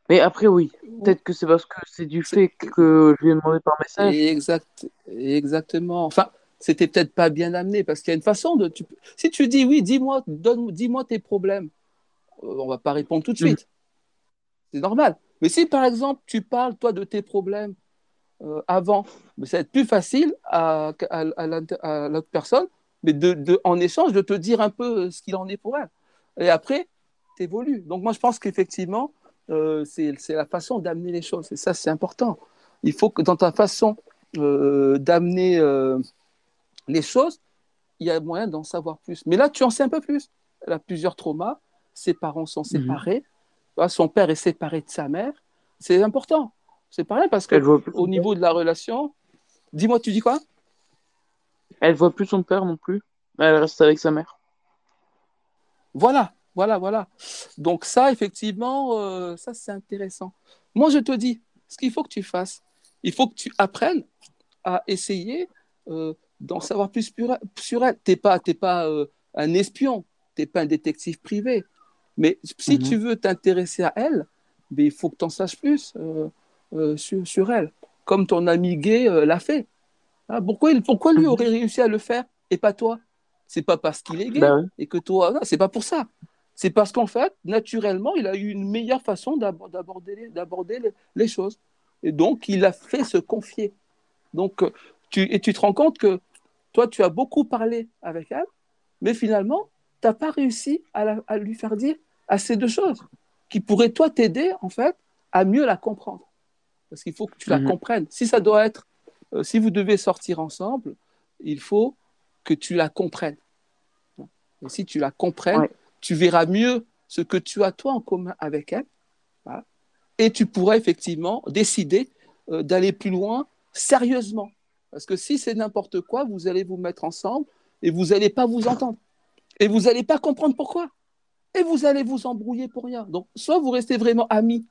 Mais après, oui. Peut-être que c'est parce que c'est du fait que je lui ai demandé par message. Exact, exactement. Enfin, c'était peut-être pas bien amené parce qu'il y a une façon de. Tu, si tu dis oui, dis-moi, donne, dis-moi tes problèmes, euh, on va pas répondre tout de Mhm. suite. C'est normal. Mais si par exemple tu parles toi de tes problèmes euh, avant, mais ça va être plus facile à, à, à l'inter- à l'autre personne, mais de, de, en échange de te dire un peu ce qu'il en est pour elle. Et après, tu évolues. Donc moi je pense qu'effectivement, euh, c'est la façon d'amener les choses. Et ça, c'est important. Il faut que dans ta façon euh, d'amener euh, les choses, il y a moyen d'en savoir plus. Mais là, tu en sais un peu plus. Elle a plusieurs traumas. Ses parents sont Mhm. séparés. Son père est séparé de sa mère. C'est important. C'est pareil parce que au niveau de la relation, dis-moi, tu dis quoi? Elle voit plus son père non plus. Elle reste avec sa mère. Voilà, voilà, voilà. Donc ça, effectivement, euh, ça c'est intéressant. Moi, je te dis, ce qu'il faut que tu fasses, il faut que tu apprennes à essayer euh, d'en savoir plus sur, elle. T'es pas, t'es pas euh, un espion, t'es pas un détective privé. Mais si Mhm. tu veux t'intéresser à elle, ben, il faut que tu en saches plus sur, sur elle, comme ton ami gay l'a fait. Ah, pourquoi, il- pourquoi lui Mhm. aurait réussi à le faire et pas toi? C'est pas parce qu'il est gay oui. et que toi, c'est pas pour ça. C'est parce qu'en fait, naturellement, il a eu une meilleure façon d'ab- d'aborder les, d'aborder les, les choses. Et donc, il a fait se confier. Donc, euh, tu, et tu te rends compte que toi, tu as beaucoup parlé avec elle, mais finalement, tu n'as pas réussi à, la- à lui faire dire assez de choses qui pourraient, toi, t'aider, en fait, à mieux la comprendre. Parce qu'il faut que tu la Mhm. comprennes. Si ça doit être, euh, si vous devez sortir ensemble, il faut que tu la comprennes. Et si tu la comprennes, Ouais. Tu verras mieux ce que tu as toi en commun avec elle. Et tu pourras effectivement décider euh, d'aller plus loin sérieusement. Parce que si c'est n'importe quoi, vous allez vous mettre ensemble et vous n'allez pas vous entendre. Et vous n'allez pas comprendre pourquoi. Et vous allez vous embrouiller pour rien. Donc, soit vous restez vraiment amis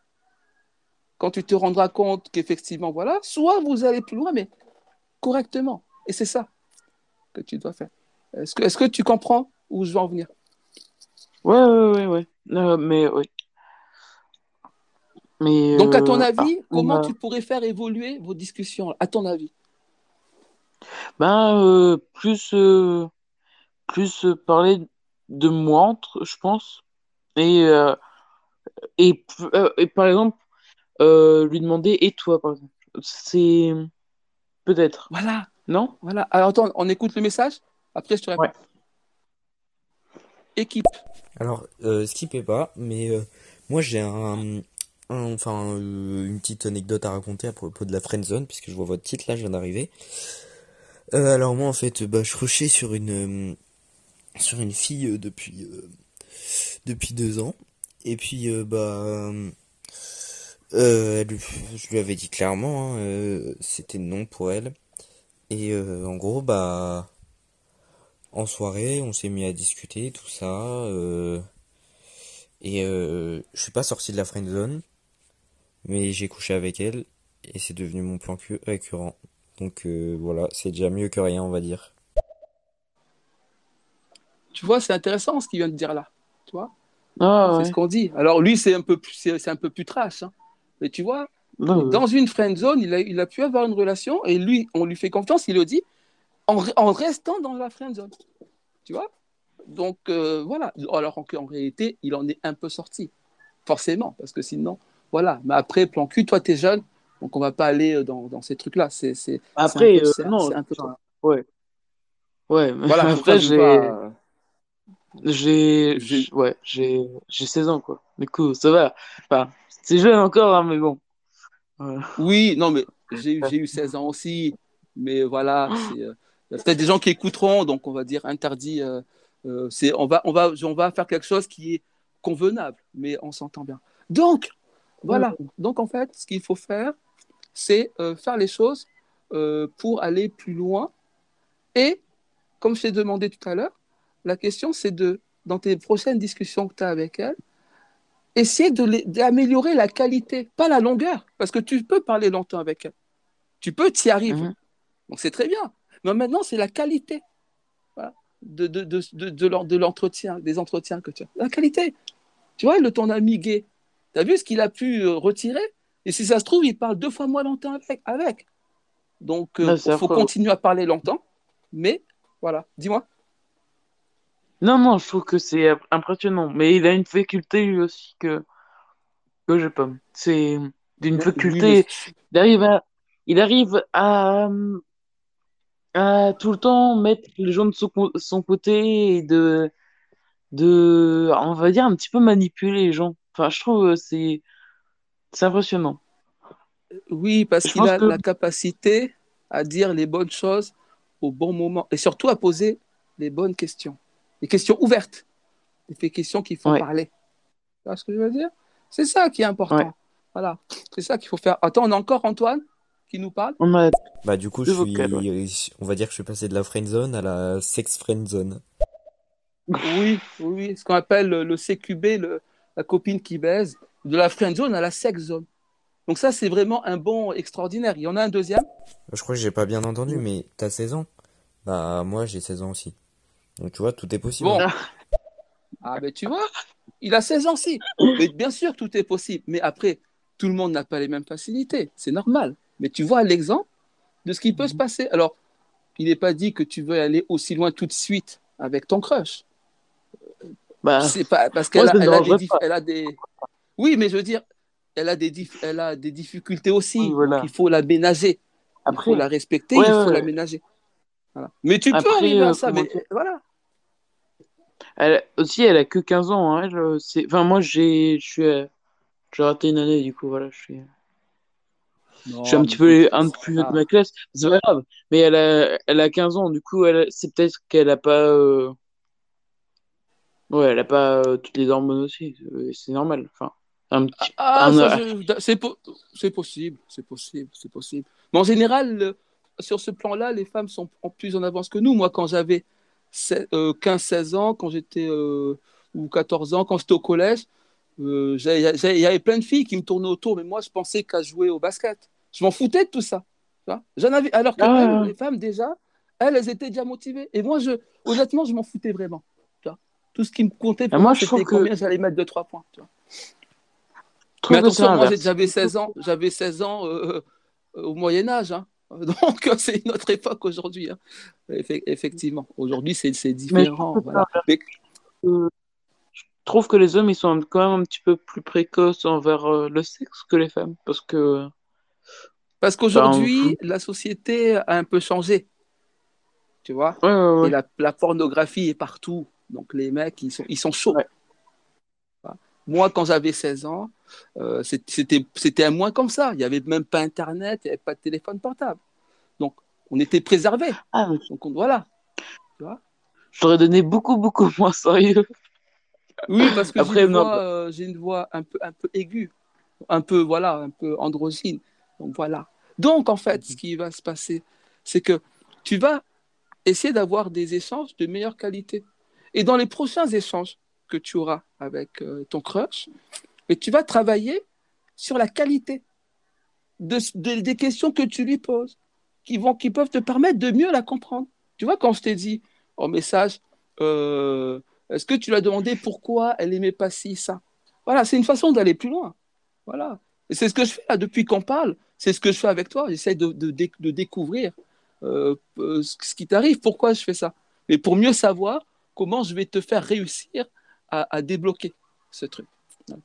quand tu te rendras compte qu'effectivement, voilà, soit vous allez plus loin, mais correctement. Et c'est ça que tu dois faire. Est-ce que, que tu comprends où je veux en venir? Ouais, ouais, ouais, ouais. Euh, mais oui. Mais Donc, à ton euh, avis, ah, comment bah, tu pourrais faire évoluer vos discussions À ton avis? Ben, euh, plus, plus parler de moi entre, je pense. Et, et, et par exemple, euh, lui demander, et toi, par exemple? C'est peut-être, Voilà, non? voilà. Alors, attends, on écoute le message? Après, je te réponds. Ouais. Équipe. Alors, euh, skippez pas, mais euh, moi j'ai un, enfin euh, une petite anecdote à raconter à propos de la friendzone, puisque je vois votre titre là, je viens d'arriver. Euh, alors moi en fait, bah, je rushais sur une sur une fille depuis depuis deux ans, et puis bah je lui avais dit clairement, hein, c'était non pour elle. Et en gros, bah, en soirée, on s'est mis à discuter, tout ça. euh, et euh, je suis pas sorti de la friend zone, mais j'ai couché avec elle et c'est devenu mon plan cul récurrent. Donc euh, voilà, c'est déjà mieux que rien, on va dire. Tu vois, c'est intéressant ce qu'il vient de dire là. Tu vois, Ah c'est ouais. ce qu'on dit. Alors lui, c'est un peu plus, c'est c'est un peu plus trash. hein. Mais tu vois, ouais. dans une friend zone, il a, il a pu avoir une relation et lui, on lui fait confiance, il le dit, en, re- en restant dans la friend zone. Tu vois? Donc euh, voilà. Alors en, en réalité, il en est un peu sorti. Forcément, parce que sinon, voilà. Mais après, plan cul, toi, t'es jeune, donc on va pas aller dans, dans ces trucs-là. C'est c'est- c'est un Après, peu, euh, c'est- non, c'est un peu enfin, ouais. Ouais, mais Voilà, après, j'ai, pas, j'ai, ouais, j'ai, j'ai 16 ans, quoi. Du coup, ça va. Enfin, c'est jeune encore, hein, mais bon. Voilà. Oui, non, mais j'ai eu, j'ai eu 16 ans aussi. Mais voilà, c'est, euh, il y a peut-être des gens qui écouteront, donc on va dire interdit. euh, euh, c'est, on, va, on, va, on va faire quelque chose qui est convenable, mais on s'entend bien. Donc, voilà. Donc, en fait, ce qu'il faut faire, c'est euh, faire les choses pour aller plus loin. Et, comme je t'ai demandé tout à l'heure, la question, c'est de, dans tes prochaines discussions que tu as avec elle, essayer de d'améliorer la qualité, pas la longueur, parce que tu peux parler longtemps avec elle. Tu peux, t'y arrives. Mhm. Donc c'est très bien. Mais maintenant, c'est la qualité voilà, de, de, de, de, de l'en- de l'entretien, des entretiens que tu as. La qualité. Tu vois, le ton ami gay, tu as vu ce qu'il a pu euh, retirer? Et si ça se trouve, il parle deux fois moins longtemps avec. avec. Donc, il c'est faut continuer à parler longtemps. Mais voilà, dis-moi. Non, non, je trouve que c'est impressionnant. Mais il a une faculté, lui aussi, que, que j'ai pas. C'est d'une Oui, mais faculté. Il arrive à, il arrive à, à tout le temps mettre les gens de son, co- son côté et de, de, on va dire, un petit peu manipuler les gens. Enfin, je trouve que c'est, c'est impressionnant. Oui, parce Je qu'il pense a que, la capacité à dire les bonnes choses au bon moment et surtout à poser les bonnes questions. Les questions ouvertes, les questions qui font ouais, parler. Tu vois ce que je veux dire? C'est ça qui est ouais. important. Voilà, c'est ça qu'il faut faire. Attends, on a encore Antoine? Qui nous parle. Bah du coup, je ouais. suis, on va dire que je suis passé de la friend zone à la sex friend zone. Oui, oui, ce qu'on appelle le, CQB, le- la copine qui baise, de la friend zone à la sex zone. Donc ça, c'est vraiment un bon extraordinaire. Il y en a un deuxième. Je crois que j'ai pas bien entendu, mais t'as 16 ans? Bah moi j'ai 16 ans aussi. Donc tu vois, tout est possible. Bon, Ah, ben tu vois, il a 16 ans si. Mais bien sûr, tout est possible. Mais après, tout le monde n'a pas les mêmes facilités. C'est normal. Mais tu vois l'exemple de ce qui peut se passer. Alors, il n'est pas dit que tu veux aller aussi loin tout de suite avec ton crush. bah, C'est pas parce qu'elle a, elle a des, dérangerait dif- pas. elle a des. Oui, mais je veux dire, elle a des, dif- elle a des difficultés aussi. Voilà. il faut la ménager. Il faut Après, la respecter. ouais, Il ouais, faut la ouais. ménager. Voilà. Mais tu peux Après, arriver à euh, ça. Mais voilà. Elle, aussi, elle a que 15 ans, hein. Enfin, moi, j'ai, je suis, euh, j'ai raté une année, du coup, voilà, je suis, je suis un petit peu un plus vieux de ma classe. C'est pas grave. Mais elle a, elle a 15 ans, du coup, elle, c'est peut-être qu'elle a pas, euh, ouais, elle a pas euh, toutes les hormones aussi. C'est normal. Enfin, un petit, Ah, un, ça, je- c'est po- c'est possible, c'est possible, c'est possible. Mais en général, le- sur ce plan-là, les femmes sont en plus en avance que nous. Moi, quand j'avais se- euh, 15-16 ans, quand j'étais euh, ou 14 ans, quand j'étais au collège, euh, il y avait plein de filles qui me tournaient autour, mais moi, je pensais qu'à jouer au basket. Je m'en foutais de tout ça. J'en avais, alors que elles, ah, les femmes, déjà, elles, elles étaient déjà motivées. Et moi, je, honnêtement, je m'en foutais vraiment. tu vois. Tout ce qui me comptait ah, pour moi, c'était que, combien j'allais mettre 2-3 points. tu vois. je Mais que attention, moi j'avais 16 ans, j'avais 16 ans euh, euh, au Moyen Âge, hein. Donc c'est une autre époque aujourd'hui. hein. Effe- Effectivement, aujourd'hui c'est Mais je différent, que voilà. Mais Euh, Je trouve que les hommes, ils sont quand même un petit peu plus précoces envers euh, le sexe que les femmes. Parce que, parce enfin, qu'aujourd'hui la société a un peu changé, tu vois, ouais, ouais, et la, la pornographie est partout. Donc les mecs ils sont ils sont chauds. Moi quand j'avais 16 ans, euh, c'était un moins comme ça. Il n'y avait même pas Internet, il n'y avait pas de téléphone portable. Donc on était préservés. Ah, mais Donc on- voilà, tu vois? je t'aurais donné beaucoup, beaucoup moins sérieux. Oui, parce que j'ai une voix, euh, j'ai une voix un peu, un peu aiguë. un peu, voilà, un peu androgyne. Donc voilà. Donc en fait, ce qui va se passer, c'est que tu vas essayer d'avoir des échanges de meilleure qualité. Et dans les prochains échanges que tu auras avec euh, ton crush, et tu vas travailler sur la qualité de, de- des questions que tu lui poses, qui, vont, qui peuvent te permettre de mieux la comprendre. Tu vois, quand je t'ai dit en message, euh, est-ce que tu lui as demandé pourquoi elle aimait pas ci, ça? Voilà, c'est une façon d'aller plus loin. Voilà. Et c'est ce que je fais là depuis qu'on parle. C'est ce que je fais avec toi. J'essaie de, de, dé- de découvrir euh, euh, ce qui t'arrive, pourquoi je fais ça. Mais pour mieux savoir comment je vais te faire réussir à, à débloquer ce truc.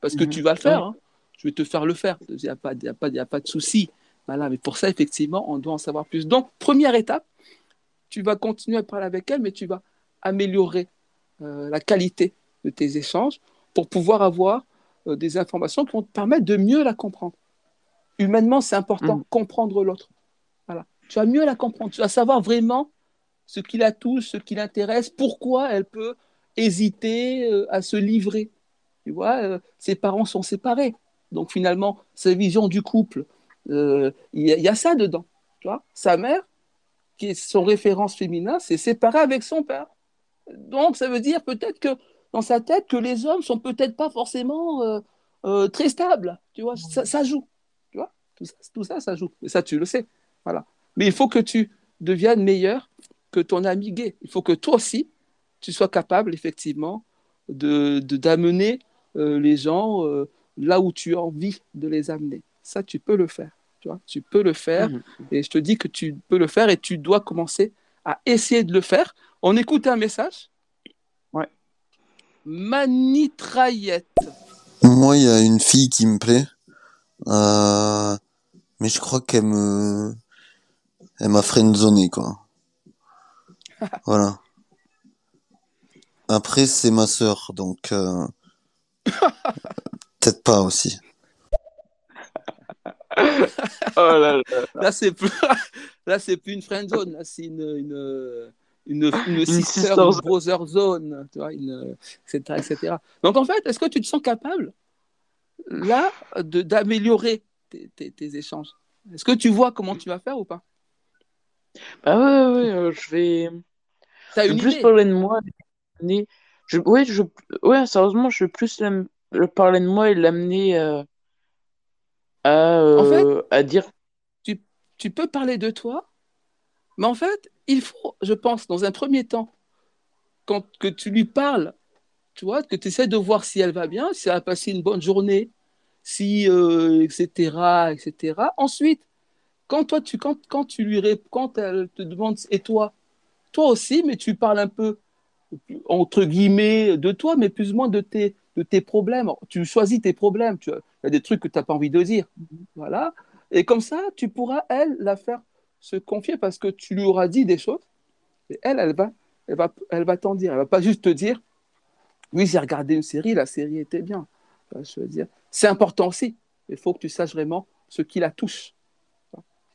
Parce que tu vas le faire. hein. Je vais te faire le faire. Il n'y a, pas- il y a, pas- il y a pas de souci. Voilà. Mais pour ça, effectivement, on doit en savoir plus. Donc, première étape, tu vas continuer à parler avec elle, mais tu vas améliorer euh, la qualité de tes échanges pour pouvoir avoir euh, des informations qui vont te permettre de mieux la comprendre. Humainement, c'est important, Mhm. comprendre l'autre. Voilà. Tu vas mieux la comprendre. Tu vas savoir vraiment ce qui la touche, ce qui l'intéresse, pourquoi elle peut hésiter euh, à se livrer. Tu vois, euh, ses parents sont séparés. Donc finalement, sa vision du couple, euh, il y, a- il y a ça dedans. Tu vois, sa mère, qui est son référence féminin, s'est séparée avec son père. Donc ça veut dire peut-être que dans sa tête que les hommes sont peut-être pas forcément très stables. Tu vois, ça, ça joue. Tout ça, tout ça, ça joue. Et ça, tu le sais. Voilà. Mais il faut que tu deviennes meilleur que ton ami gay. Il faut que toi aussi, tu sois capable, effectivement, de de- d'amener euh, les gens euh, là où tu as envie de les amener. Ça, tu peux le faire. Tu vois, tu peux le faire. Mhm. Et je te dis que tu peux le faire et tu dois commencer à essayer de le faire. On écoute un message. Ouais. Manitraillette. Moi, il y a une fille qui me plaît, euh, mais je crois qu'elle me, elle m'a friendzoné, quoi. Voilà. Après, c'est ma sœur, donc euh, peut-être pas aussi. Oh là là. Là, c'est plus, là, c'est plus une friend zone. Là, c'est une, une, une, une sister, sister une zone. brother zone, tu vois, une, etc., etc. Donc, en fait, est-ce que tu te sens capable, là, de, d'améliorer tes, tes, tes échanges Est-ce que tu vois comment tu vas faire ou pas? Bah ouais, ouais, ouais, euh, je vais, Tu as je vais une plus idée? parler de moi. l'amener- Je, ouais, je, ouais, sérieusement, je vais plus le parler de moi et l'amener euh, à, En fait, euh, à dire. tu, tu peux parler de toi, mais en fait, il faut, je pense, dans un premier temps, quand que tu lui parles, tu vois, que tu essaies de voir si elle va bien, si elle a passé une bonne journée, si, euh, etc., etc. Ensuite, quand toi, tu, quand, quand tu lui quand elle te demande, et toi, toi aussi, mais tu parles un peu, entre guillemets, de toi, mais plus ou moins de tes, de tes problèmes. Tu choisis tes problèmes. Il y a des trucs que tu n'as pas envie de dire. Voilà. Et comme ça, tu pourras, elle, la faire se confier parce que tu lui auras dit des choses. Et elle, elle va, elle va, elle va t'en dire. Elle va pas juste te dire, oui, j'ai regardé une série, la série était bien. Enfin, Je veux dire, c'est important aussi. Il faut que tu saches vraiment ce qui la touche.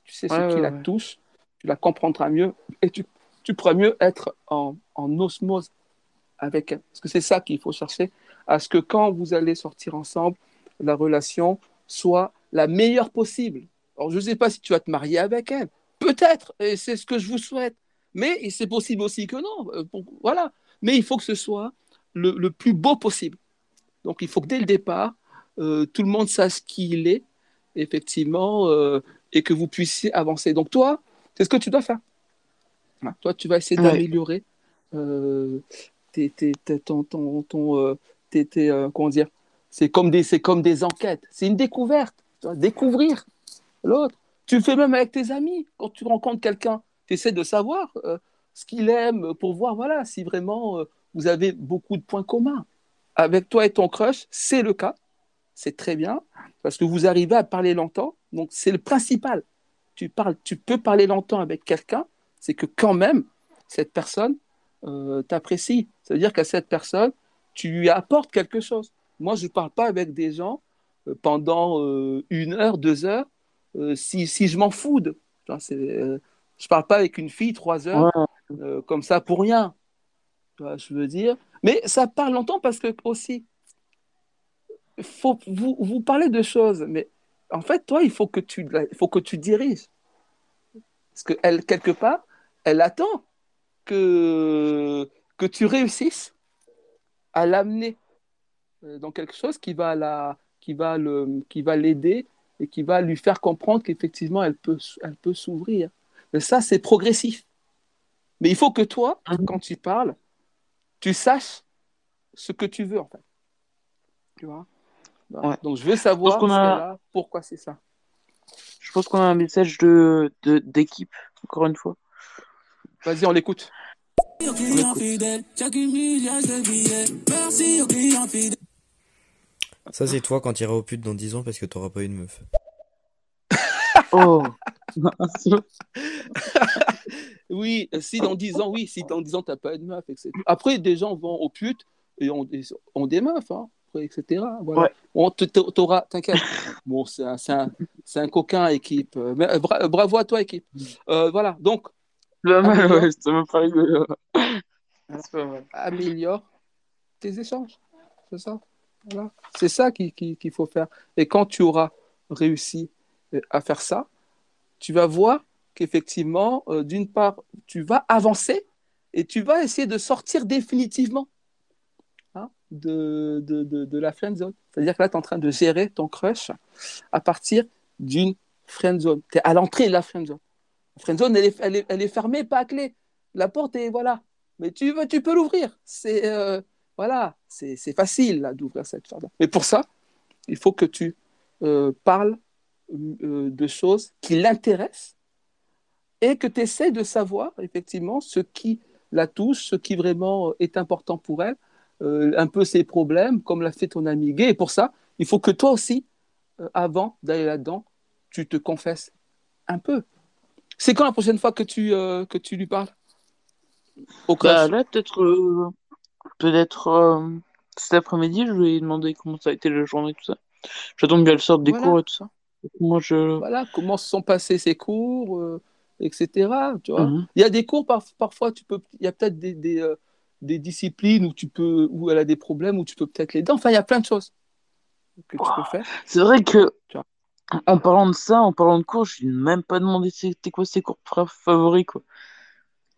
Tu sais ce Ouais, qui ouais, la ouais. touche, tu la comprendras mieux et tu, tu pourras mieux être en, en osmose avec elle. Parce que c'est ça qu'il faut chercher, à ce que quand vous allez sortir ensemble, la relation soit la meilleure possible. Alors, je ne sais pas si tu vas te marier avec elle. Peut-être, et c'est ce que je vous souhaite. Mais c'est possible aussi que non. Euh, voilà. Mais il faut que ce soit le, le plus beau possible. Donc, il faut que dès le départ, euh, tout le monde sache qui il est, effectivement, euh, et que vous puissiez avancer. Donc, toi, c'est ce que tu dois faire. Toi, tu vas essayer Ouais. d'améliorer euh, tes, tes, tes- ton, ton, ton, tes- tes, comment dire, c'est comme des, c'est comme des enquêtes. C'est une découverte. Tu vas découvrir l'autre. Tu le fais même avec tes amis. Quand tu rencontres quelqu'un, tu essaies de savoir ce qu'il aime pour voir, voilà, si vraiment vous avez beaucoup de points communs. Avec toi et ton crush, c'est le cas. C'est très bien parce que vous arrivez à parler longtemps. Donc, c'est le principal. Tu, parles, tu peux parler longtemps avec quelqu'un, c'est que quand même, cette personne euh, t'apprécie. C'est-à-dire qu'à cette personne, tu lui apportes quelque chose. Moi, je ne parle pas avec des gens euh, pendant euh, une heure, deux heures, si, si je m'en fous de. Je ne parle pas avec une fille trois heures Ouais. comme ça pour rien. Tu vois, je veux dire? Mais ça parle longtemps parce que aussi, faut, vous, vous parlez de choses, mais en fait, toi, il faut que tu, faut que tu diriges. Parce que elle, quelque part, elle attend que, que tu réussisses à l'amener euh, dans quelque chose qui va la, qui va le, qui va l'aider et qui va lui faire comprendre qu'effectivement elle peut, elle peut s'ouvrir. Mais ça, c'est progressif. Mais il faut que toi, Mhm. quand tu parles, tu saches ce que tu veux en fait. Tu vois? Voilà. Ouais. Donc je veux savoir ce a- pourquoi c'est ça. Je pense qu'on a un message de, de, d'équipe, encore une fois. Vas-y, on l'écoute. Ça, c'est toi quand tu iras au pute dans 10 ans parce que t'auras pas eu de meuf. Oh. Oui, euh, si dans 10 ans, oui, si dans 10 ans, t'as pas de meuf, etc. Après, des gens vont au pute et ont des, ont des meufs, hein, après, etc. Voilà. Ouais. On t'auras, t'inquiète. Bon, c'est un, c'est un, c'est un coquin, équipe. Euh, mais, euh, bra- bravo à toi, équipe. Euh, voilà, donc, Pas mal, Améliore. ouais, ça me paraît rigolo. C'est pas mal. améliore tes échanges. C'est ça? Voilà. C'est ça qu'il qui- qu'il faut faire. Et quand tu auras réussi euh, à faire ça, tu vas voir qu'effectivement, euh, d'une part, tu vas avancer et tu vas essayer de sortir définitivement hein, de, la friend zone. C'est-à-dire que là, tu es en train de gérer ton crush à partir d'une friend zone. Tu es à l'entrée de la friend zone. La friend zone, elle est, fermée, pas à clé. La porte est, voilà. Mais tu, peux l'ouvrir. C'est euh, voilà, c'est facile d'ouvrir cette porte. Mais pour ça, il faut que tu euh, parles de choses qui l'intéressent et que tu essaies de savoir effectivement ce qui la touche, ce qui vraiment est important pour elle, euh, un peu ses problèmes, comme l'a fait ton ami gay. Et pour ça, il faut que toi aussi, euh, avant d'aller là-dedans, tu te confesses un peu. C'est quand la prochaine fois que tu, euh, que tu lui parles? Au Bah, là, peut-être, euh, peut-être, euh, cet après-midi, je lui ai demandé comment ça a été la journée, tout ça. J'attends qu'elle sorte des Voilà. cours et tout ça. Moi, je. Voilà, comment se sont passés ses cours, euh, etc. Tu vois Mhm. Il y a des cours, par- parfois, tu peux, il y a peut-être des, des, euh, des disciplines où, tu peux, où elle a des problèmes, où tu peux peut-être l'aider. Enfin, il y a plein de choses que tu peux faire. C'est vrai que, Tu en parlant de ça, en parlant de cours, je lui ai même pas demandé c'était quoi ses cours favoris, quoi.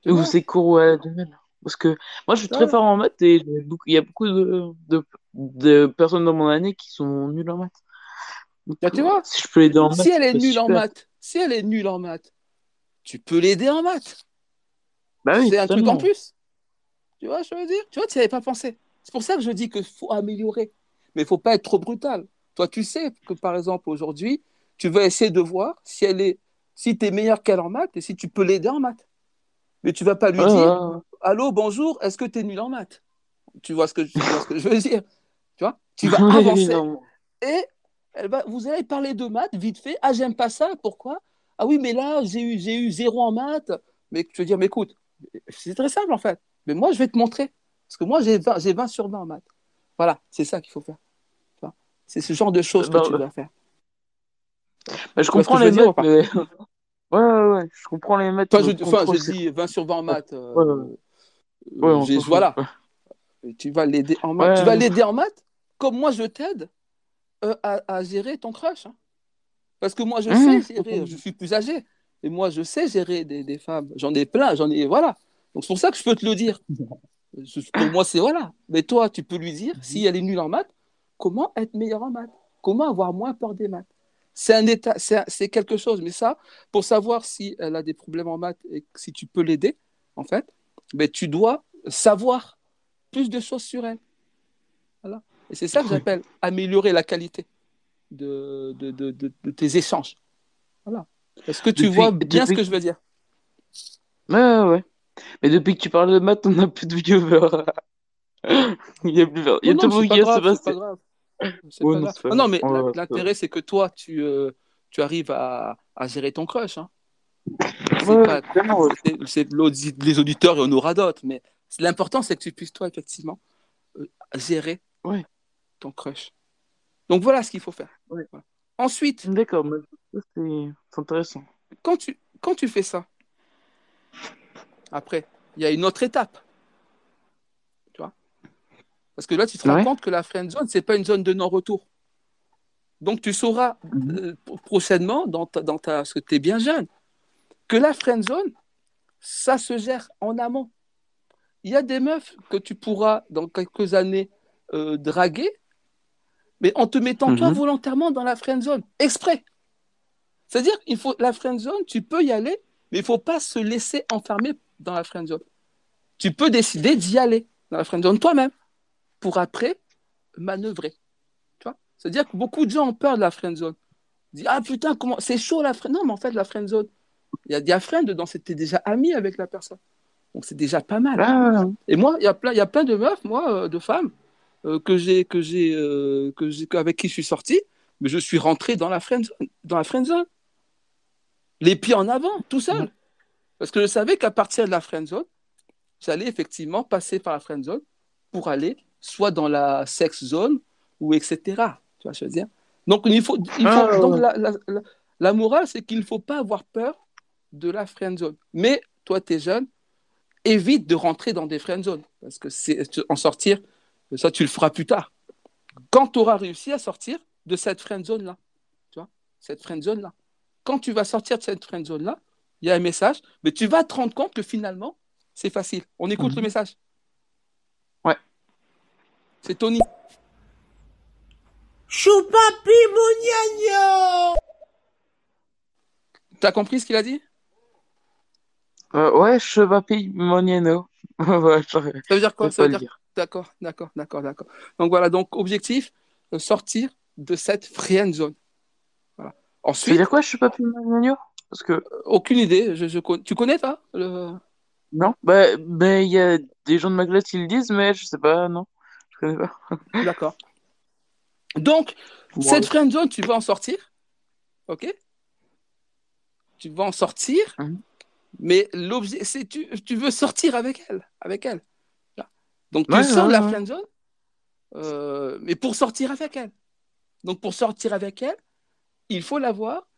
Tu Ou ses cours où elle a mal. Parce que moi, je suis très fort en maths et beaucoup- il y a beaucoup de, de, de personnes dans mon année qui sont nulles en maths. Donc, Bah, tu euh, vois, si je peux l'aider en maths, si elle est nulle en maths, si elle est nulle en maths, tu peux l'aider en maths. Bah oui, c'est un truc en plus. Tu vois, je veux dire? Tu vois, tu n'y avais pas pensé. C'est pour ça que je dis qu'il faut améliorer. Mais il faut pas être trop brutal. Toi, tu sais que, par exemple, aujourd'hui, tu vas essayer de voir si elle est, si tu es meilleur qu'elle en maths et si tu peux l'aider en maths. Mais tu vas pas lui Ouais, dire ouais, ouais. Allô, bonjour, est-ce que tu es nul en maths? Tu vois, ce que, tu vois ce que je veux dire? Tu vois? Tu vas avancer et elle va, vous allez parler de maths vite fait. Ah, j'aime pas ça, pourquoi? Ah oui, mais là, j'ai eu, j'ai eu zéro en maths. Mais je veux dire, mais écoute, c'est très simple en fait. Mais moi, je vais te montrer. Parce que moi, j'ai 20, j'ai 20 sur 20 en maths. Voilà, c'est ça qu'il faut faire. Tu C'est ce genre de choses Bah, que tu ouais. dois faire. Bah, je Tu comprends les maths, mais. Ouais, ouais, ouais, je comprends les maths. Enfin, je, enfin, je dis 20 sur 20 en maths. euh, Ouais, euh, j'ai- voilà, tu vas l'aider en maths. Tu vas l'aider en maths comme moi, je t'aide euh, à, à gérer ton crush. hein. Parce que moi, je Mhm. sais gérer, je suis plus âgé. Et moi, je sais gérer des, des femmes. J'en ai plein, j'en ai. Voilà. Donc, c'est pour ça que je peux te le dire. Je- Pour moi, c'est voilà. Mais toi, tu peux lui dire, si elle est nulle en maths, comment être meilleur en maths? Comment avoir moins peur des maths? C'est un état, c'est quelque chose. Mais ça, pour savoir si elle a des problèmes en maths et si tu peux l'aider, en fait, ben, tu dois savoir plus de choses sur elle. Voilà. Et c'est ça que j'appelle améliorer la qualité de, de, de, de- de tes échanges. Voilà. Est-ce que tu Depuis- vois bien ce que je veux dire? Ouais, ouais, ouais. Mais depuis que tu parles de maths, on n'a plus de viewers. Il y a plus Il y a tout le monde qui grave, Ouais, pas non, Ah non, mais Ouais, la- ouais, c'est l'intérêt, c'est que toi, tu, euh, tu arrives à, à gérer ton crush. Hein. Pas- les auditeurs, il y en aura d'autres, mais l'important, c'est que tu puisses, toi, effectivement, euh, gérer ton crush. Donc, voilà ce qu'il faut faire. Voilà. Ensuite, D'accord, c'est intéressant. quand tu, quand tu fais ça, après, il y a une autre étape. Tu vois? Parce que là, tu te rends compte que la friend zone, c'est pas une zone de non-retour. Donc, tu sauras Mhm. euh, prochainement, dans ta, dans ta, parce que tu es bien jeune, que la friend zone, ça se gère en amont. Il y a des meufs que tu pourras, dans quelques années, euh, draguer, mais en te mettant toi Mhm. volontairement dans la friend zone, exprès. C'est-à-dire qu'il faut la friend zone, tu peux y aller, mais il faut pas se laisser enfermer dans la friend zone. Tu peux décider d'y aller dans la friend zone toi-même pour après manœuvrer. Tu vois? C'est-à-dire que beaucoup de gens ont peur de la friend zone. Ils disent ah putain comment c'est chaud la friend. Non mais en fait la friend zone, il y a, il a friend dedans, c'était déjà ami avec la personne. Donc c'est déjà pas mal. Ah, Et moi, il y a plein, il de meufs, moi, euh, de femmes, que j'ai, que j'ai, euh, que j'ai, avec qui je suis sorti, mais je suis rentré dans la friend zone, dans la friend zone. Les pieds en avant, tout seul. Parce que je savais qu'à partir de la friend zone, j'allais effectivement passer par la friend zone pour aller soit dans la sex zone ou etc. Tu vois, je veux dire? Donc il faut, il faut Ah, donc la, la, la, la morale, c'est qu'il ne faut pas avoir peur de la friend zone. Mais toi, tu es jeune, évite de rentrer dans des friend zones parce que c'est en sortir, ça tu le feras plus tard. Quand tu auras réussi à sortir de cette friend zone là, tu vois, cette friend zone là. Quand tu vas sortir de cette friend zone là, il y a un message, mais tu vas te rendre compte que finalement, c'est facile. On écoute Mhm. le message. Ouais. C'est Tony. Choupapi Mouniagno T'as compris ce qu'il a dit? Euh, ouais, ouais, je Ça veut dire quoi? Ça veut dire. D'accord, d'accord, d'accord, d'accord. Donc voilà, donc objectif, euh, sortir de cette friend zone. Voilà. Ça veut Ensuite, dire quoi, Chevapi Monieno? Parce que, aucune idée. Je, je con- Tu connais toi le... non, bah, il y a des gens de ma classe qui le disent, mais je sais pas, non. Je connais pas. D'accord. Donc, cette friend zone, tu vas en sortir. OK? Tu vas en sortir, Mhm. mais l'objet, c'est tu, tu veux sortir avec elle. Avec elle. Donc, tu Ouais, sors de la friend zone, euh, mais pour sortir avec elle. Donc, pour sortir avec elle, il faut la voir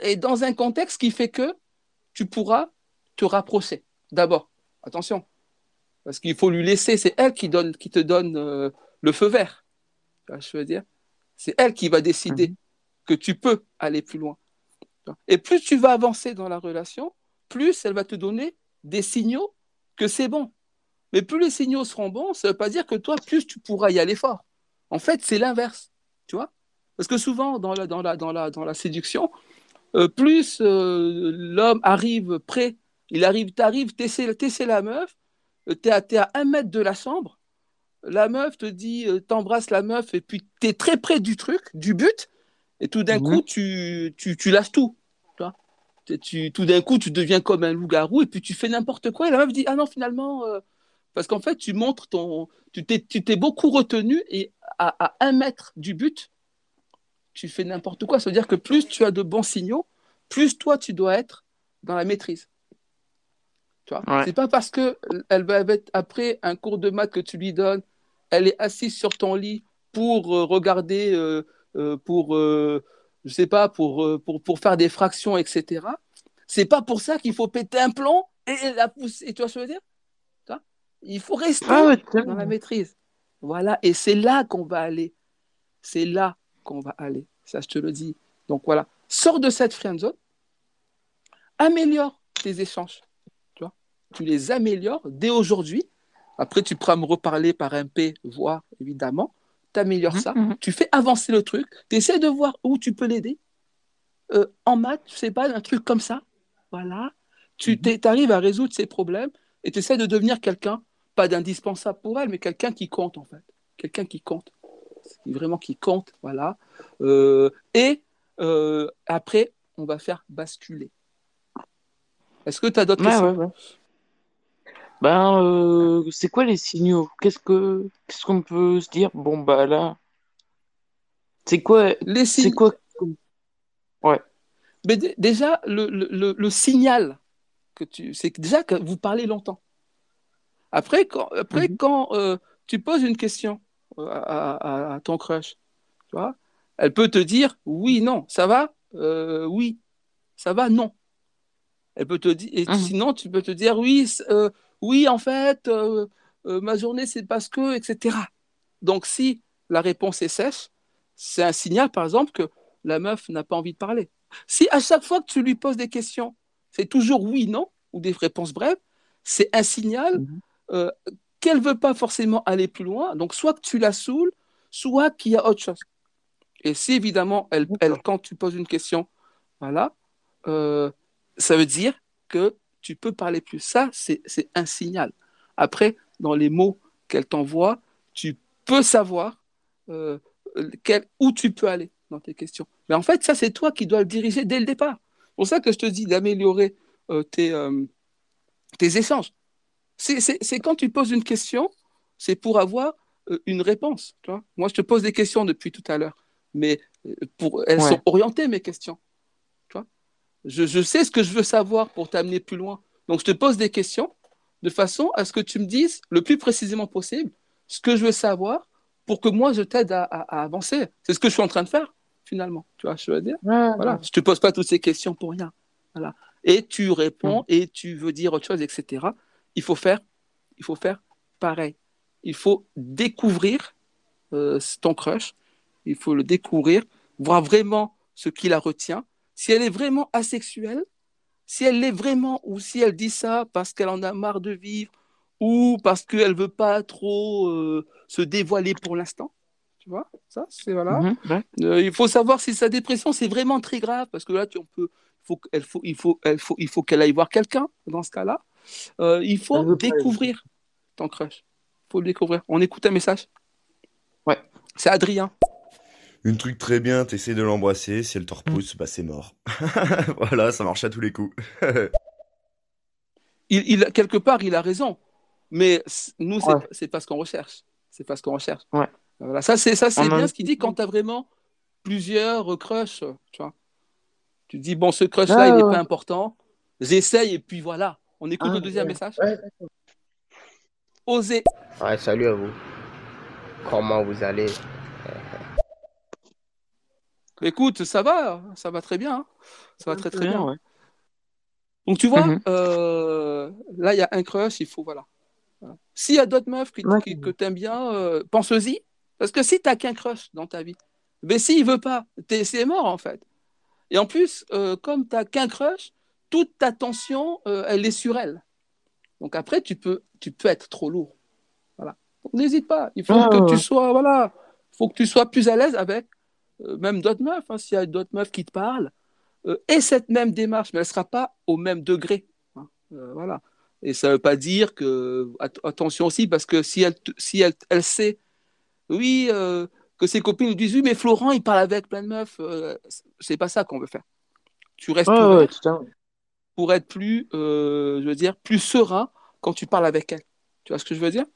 et dans un contexte qui fait que tu pourras te rapprocher. D'abord, attention, parce qu'il faut lui laisser, c'est elle qui, donne, qui te donne euh, le feu vert. Je veux dire? C'est elle qui va décider Mhm. que tu peux aller plus loin. Et plus tu vas avancer dans la relation, plus elle va te donner des signaux que c'est bon. Mais plus les signaux seront bons, ça ne veut pas dire que toi, plus tu pourras y aller fort. En fait, c'est l'inverse. Tu vois Parce que souvent, dans la, dans la, dans la, dans la séduction, euh, plus euh, l'homme arrive près, il arrive, t'arrives, t'essaies, t'essaies la meuf, euh, t'es à, t'es à un mètre de la chambre, la meuf te dit, t'embrasses la meuf, et puis t'es très près du truc, du but, et tout d'un Mhm. coup, tu, tu, tu lâches tout. Tu tout d'un coup, tu deviens comme un loup-garou, et puis tu fais n'importe quoi, et la meuf dit, ah non, finalement, euh, parce qu'en fait, tu montres ton. Tu t'es, tu t'es beaucoup retenu, et à, à un mètre du but, tu fais n'importe quoi. Ça veut dire que plus tu as de bons signaux, plus toi, tu dois être dans la maîtrise. Tu vois? Ouais. C'est pas parce que elle va être après un cours de maths que tu lui donnes, elle est assise sur ton lit pour euh, regarder, euh, euh, pour, je sais pas, pour, pour, pour faire des fractions, etc. C'est pas pour ça qu'il faut péter un plomb et la pousser. Tu vois ce que je veux dire? Il faut rester Ah dans la maîtrise. Voilà, et c'est là qu'on va aller. C'est là qu'on va aller. Ça, je te le dis. Donc voilà, sors de cette friend zone, améliore tes échanges. Tu vois, tu les améliores dès aujourd'hui. Après, tu pourras me reparler par un P, voire évidemment. Tu améliores Mhm, ça. mhm. Tu fais avancer le truc. Tu essaies de voir où tu peux l'aider. Euh, en maths, sais pas, un truc comme ça. Voilà. Tu arrives à résoudre ses problèmes et tu essaies de devenir quelqu'un, pas d'indispensable pour elle, mais quelqu'un qui compte en fait. Quelqu'un qui compte. Vraiment qui compte. Voilà. Euh, et euh, après, on va faire basculer. Est-ce que tu as d'autres Ouais, questions? ouais, ouais. Ben, euh, c'est quoi les signaux? Qu'est-ce que, qu'est-ce qu'on peut se dire? Bon, bah là, c'est quoi, Les c'est signes. quoi? Ouais. Mais dé- déjà, le, le, le, le signal que tu, c'est déjà que vous parlez longtemps. Après, quand, après, Mhm. quand euh, tu poses une question euh, à, à- à ton crush, tu vois, elle peut te dire oui, non, ça va, Euh, oui, ça va, non. Elle peut te dire, et Mhm. sinon, tu peux te dire oui, euh, oui, en fait, ma journée, c'est parce que, etc. Donc, si la réponse est sèche, c'est un signal, par exemple, que la meuf n'a pas envie de parler. Si à chaque fois que tu lui poses des questions, c'est toujours oui, non, ou des réponses brèves, c'est un signal Mhm. Euh, qu'elle veut pas forcément aller plus loin. Donc, soit que tu la saoules, soit qu'il y a autre chose. Et si évidemment, elle, elle, quand tu poses une question, voilà, euh, ça veut dire que tu peux parler plus. Ça, c'est c'est un signal. Après, dans les mots qu'elle t'envoie, tu peux savoir euh, quel- où tu peux aller dans tes questions. Mais en fait, ça, c'est toi qui dois le diriger dès le départ. C'est pour ça que je te dis d'améliorer euh, tes, euh, tes échanges. C'est quand tu poses une question, c'est pour avoir euh, une réponse. Tu vois Moi, je te pose des questions depuis tout à l'heure, mais euh, pour, elles Ouais. sont orientées, mes questions. Tu vois je, je sais ce que je veux savoir pour t'amener plus loin. Donc, je te pose des questions de façon à ce que tu me dises le plus précisément possible ce que je veux savoir pour que moi, je t'aide à, à- à avancer. C'est ce que je suis en train de faire, finalement. Tu vois, je veux dire? Voilà, je te pose pas toutes ces questions pour rien. Voilà. Et tu réponds Mm. et tu veux dire autre chose, etc. Il faut faire, il faut faire pareil. Il faut découvrir euh, ton crush. Il faut le découvrir, voir vraiment ce qui la retient. Si elle est vraiment asexuelle, si elle l'est vraiment, ou si elle dit ça parce qu'elle en a marre de vivre, ou parce qu'elle veut pas trop euh, se dévoiler pour l'instant. Tu vois, ça, c'est voilà. Mhm, ouais. Euh, il faut savoir si sa dépression c'est vraiment très grave parce que là tu on peut faut elle faut il faut elle faut il faut qu'elle aille voir quelqu'un dans ce cas-là. Euh, il faut découvrir ton crush. Faut le découvrir. On écoute un message. Ouais. C'est Adrien. Une truc très bien, t'essaies de l'embrasser, si elle te repousse, bah c'est mort. voilà, ça marche à tous les coups. Il, il quelque part il a raison, mais nous c'est Ouais. pas ce qu'on recherche. C'est pas ce qu'on recherche. Ouais. Voilà. Ça c'est ça bien ce qu'il dit quand tu as vraiment plusieurs crushs, tu vois. Tu dis bon ce crush Ah, il n'est ouais. pas important. J'essaye et puis voilà. On écoute Ah, le deuxième ouais. message. Ouais, Oser. Ouais, salut à vous. Comment vous allez? Écoute, ça va, ça va très bien. hein. Ça va très très bien. ouais. Donc tu vois, Mhm. euh, là il y a un crush, il faut voilà. Voilà. S'il y a d'autres meufs qui, Ouais. qui- que t'aimes bien, euh, pense-y. Parce que si t'as qu'un crush dans ta vie, mais s'il veut pas, t'es- c'est mort en fait. Et en plus, euh, comme t'as qu'un crush, toute ta tension, euh, elle est sur elle. Donc après, tu peux, tu peux être trop lourd. Voilà. Donc n'hésite pas. Il faut Ouais, que ouais, tu sois, voilà, faut que tu sois plus à l'aise avec euh, même d'autres meufs. hein. S'il y a d'autres meufs qui te parlent, euh, et cette même démarche, mais elle sera pas au même degré. hein. Voilà. Et ça veut pas dire que at- attention aussi parce que si elle si elle, elle sait oui que ses copines lui disent oui mais Florent il parle avec plein de meufs c'est pas ça qu'on veut faire. Tu restes ouvert ouais, fait. Pour être plus euh, je veux dire plus serein quand tu parles avec elle. Tu vois ce que je veux dire?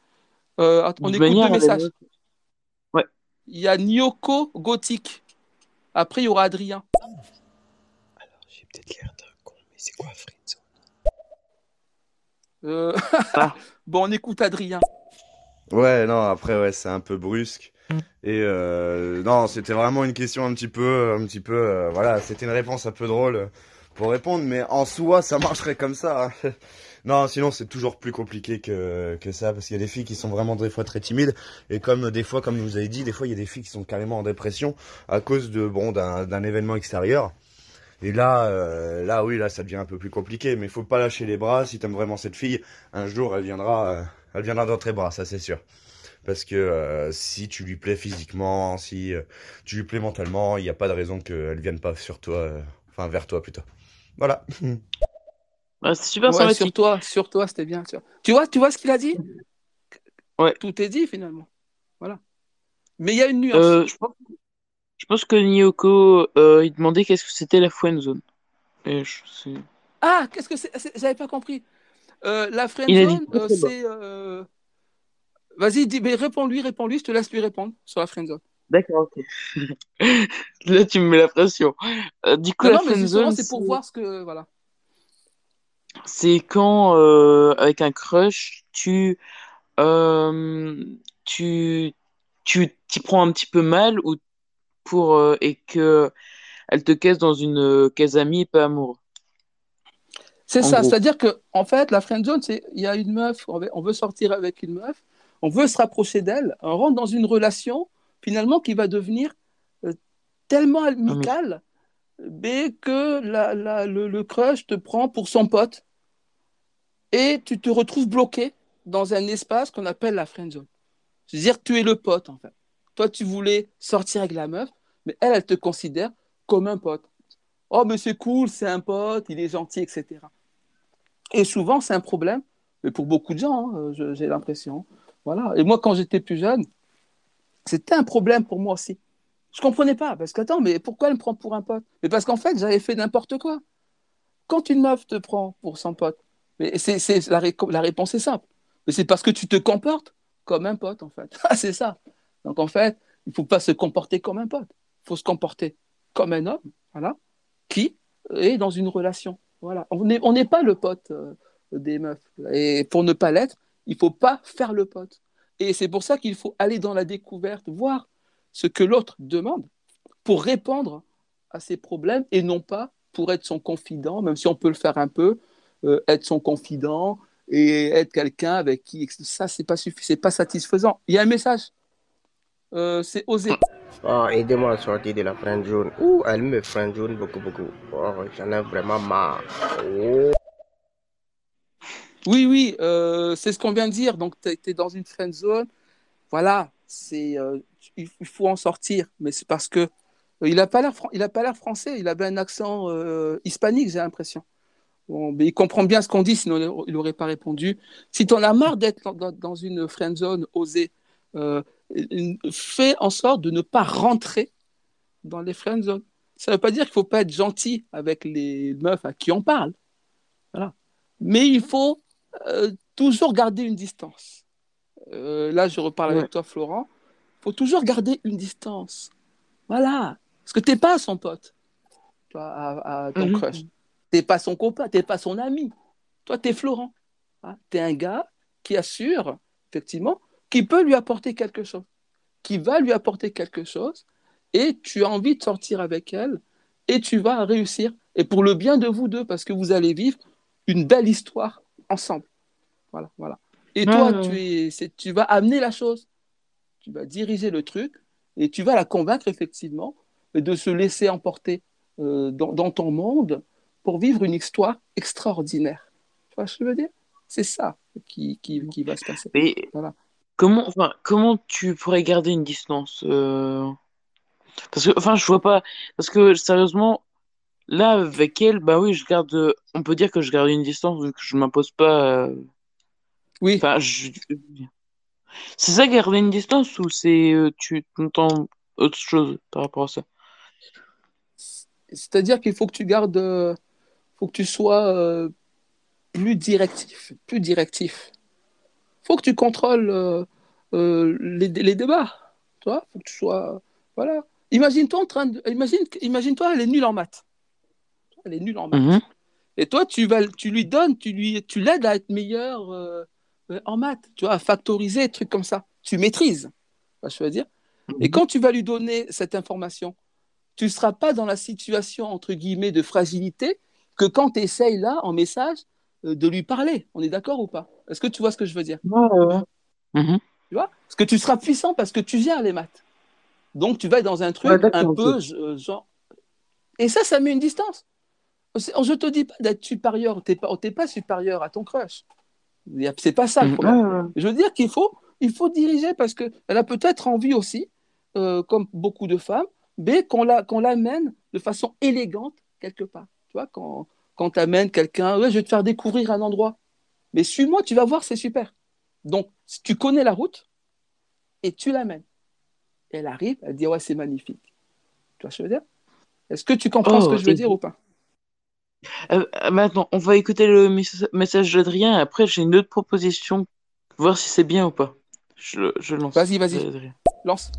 Euh, On De écoute messages. mieux. Ouais. Il y a Nyoko Gothique. Après il y aura Adrien. J'ai peut-être l'air d'un con, mais c'est quoi friendzone? Euh, Ah. bon on écoute Adrien. Ouais, non, après, ouais, c'est un peu brusque. Et euh, non, c'était vraiment une question un petit peu, un petit peu, euh, voilà, c'était une réponse un peu drôle euh, pour répondre, mais en soi, ça marcherait comme ça. hein. Non, sinon, c'est toujours plus compliqué que, que ça, parce qu'il y a des filles qui sont vraiment des fois très timides, et comme des fois, comme vous avez dit, des fois, il y a des filles qui sont carrément en dépression à cause de, bon, d'un, événement extérieur. Et là, euh, là, oui, là, ça devient un peu plus compliqué, mais il faut pas lâcher les bras. Si t'aimes vraiment cette fille, un jour, elle viendra, euh, elle viendra dans tes bras, ça c'est sûr. Parce que euh, si tu lui plais physiquement, si tu lui plais mentalement, il n'y a pas de raison qu'elle vienne pas sur toi, enfin vers toi plutôt. Voilà. C'est super Ouais, sur toi, sur toi, c'était bien. Tu vois, tu vois, tu vois ce qu'il a dit? Ouais. Tout est dit finalement. Voilà. Mais il y a une nuance. Euh, je pense, je pense que Nyoko, euh, il demandait qu'est-ce que c'était la friend zone. Et je sais. Ah, qu'est-ce que c'est J'avais pas compris. Euh, la friend zone, euh, c'est. euh, Vas-y, dis, mais réponds-lui, réponds-lui, je te laisse lui répondre sur la friend zone. D'accord, ok. Là, tu me mets la pression. Euh, du coup, Non, la non, mais friend justement, zone, c'est pour voir ce que. Voilà. c'est quand, euh, avec un crush, tu, euh, tu, tu t'y prends un petit peu mal ou pour, euh, et que elle te caisse dans une euh, case amie et pas amoureux. C'est ça, c'est-à-dire que en fait, la friend zone, c'est il y a une meuf, on veut, on veut sortir avec une meuf, on veut se rapprocher d'elle, on rentre dans une relation finalement qui va devenir euh, tellement amicale mais que la, la- le, le crush te prend pour son pote et tu te retrouves bloqué dans un espace qu'on appelle la friend zone. C'est-à-dire que tu es le pote en fait. Toi, tu voulais sortir avec la meuf, mais elle, elle te considère comme un pote. Oh, mais c'est cool, c'est un pote, il est gentil, etc. Et souvent, c'est un problème, mais pour beaucoup de gens, hein, j'ai l'impression. Voilà. Et moi, quand j'étais plus jeune, c'était un problème pour moi aussi. Je comprenais pas, parce que attends, mais pourquoi elle me prend pour un pote? Mais parce qu'en fait, j'avais fait n'importe quoi. Quand une meuf te prend pour son pote, mais c'est, la, ré- la réponse est simple. Mais c'est parce que tu te comportes comme un pote, en fait. C'est ça. Donc, en fait, il faut pas se comporter comme un pote. Il faut se comporter comme un homme, voilà, qui est dans une relation. Voilà. On n'est pas le pote euh, des meufs. Et pour ne pas l'être, il faut pas faire le pote. Et c'est pour ça qu'il faut aller dans la découverte, voir ce que l'autre demande pour répondre à ses problèmes et non pas pour être son confident, même si on peut le faire un peu, euh, être son confident et être quelqu'un avec qui ça c'est pas suffi- c'est pas satisfaisant. Il y a un message, Euh, c'est oser. Oh, aidez-moi à sortir de la friend zone. Ouh, elle me friend zone beaucoup, beaucoup. Oh, j'en ai vraiment marre. Oh. Oui, oui, euh, c'est ce qu'on vient de dire. Donc, tu es, dans une friend zone. Voilà, euh, il faut en sortir. Mais c'est parce que euh, il n'a pas l'air français. Il avait un accent hispanique, j'ai l'impression. Bon, mais il comprend bien ce qu'on dit, sinon il n'aurait pas répondu. Si tu en as marre d'être dans, une friend zone osée, fais en sorte de ne pas rentrer dans les friend zones. Ça ne veut pas dire qu'il ne faut pas être gentil avec les meufs à qui on parle. Voilà. Mais il faut euh, toujours garder une distance. Euh, là, je reparle Ouais. avec toi, Florent. Il faut toujours garder une distance. Voilà. Parce que tu n'es pas son pote, toi, à, à ton Mhm. crush. Tu n'es pas son copain, tu n'es pas son ami. Toi, tu es Florent. tu es un gars qui assure, effectivement, qui peut lui apporter quelque chose, qui va lui apporter quelque chose, et tu as envie de sortir avec elle, et tu vas réussir. Et pour le bien de vous deux, parce que vous allez vivre une belle histoire ensemble. Voilà, voilà. Et toi, tu, es, tu vas amener la chose, tu vas diriger le truc, et tu vas la convaincre, effectivement, de se laisser emporter euh, dans, dans ton monde pour vivre une histoire extraordinaire. Tu vois ce que je veux dire? C'est ça qui, qui, qui va se passer. Mais Voilà. comment, enfin, comment tu pourrais garder une distance euh, Parce que, enfin, je vois pas. Parce que sérieusement, là, avec elle, bah oui, je garde. euh, On peut dire que je garde une distance vu que je m'impose pas. euh, Oui, Enfin, je... c'est ça garder une distance ou c'est euh, tu entends autre chose par rapport à ça? c'est-à-dire qu'il faut que tu gardes, euh, faut que tu sois euh, plus directif, plus directif. faut que tu contrôles euh, euh, les, les débats. Tu vois, faut que tu sois, voilà. Imagine-toi en train de, imagine, imagine-toi, elle est nulle en maths. Elle est nulle en maths. Mhm. Et toi, tu vas, tu lui donnes, tu lui, tu l'aides à être meilleur euh, euh, en maths, tu vois, à factoriser, des trucs comme ça. Tu maîtrises, je veux dire. Et quand tu vas lui donner cette information, tu ne seras pas dans la situation, entre guillemets, de fragilité que quand tu essayes là, en message, euh, de lui parler. On est d'accord ou pas? Est-ce que tu vois ce que je veux dire? Ouais. Mhm. Tu vois? Parce que tu seras puissant parce que tu gères les maths. Donc, tu vas être dans un truc Ouais, un peu euh, genre. Et ça, ça met une distance. Je te dis pas d'être supérieur, tu n'es pas, pas supérieur à ton crush. C'est pas ça le Mhm. problème. Ouais, ouais. Je veux dire qu'il faut, il faut diriger parce qu'elle a peut-être envie aussi, euh, comme beaucoup de femmes, mais qu'on la, qu'on l'amène de façon élégante quelque part. Tu vois, quand, quand tu amènes quelqu'un, ouais, je vais te faire découvrir un endroit. Mais suis-moi, tu vas voir, c'est super. Donc, si tu connais la route et tu l'amènes. Elle arrive, elle dit, ouais, c'est magnifique. Tu vois ce que je veux dire? Est-ce que tu comprends Oh, ce que je veux dire ou pas? Euh, euh, maintenant, on va écouter le mes- message d'Adrien. Après, j'ai une autre proposition. Voir si c'est bien ou pas. Je, je lance. Vas-y, vas-y. Adrien. Lance.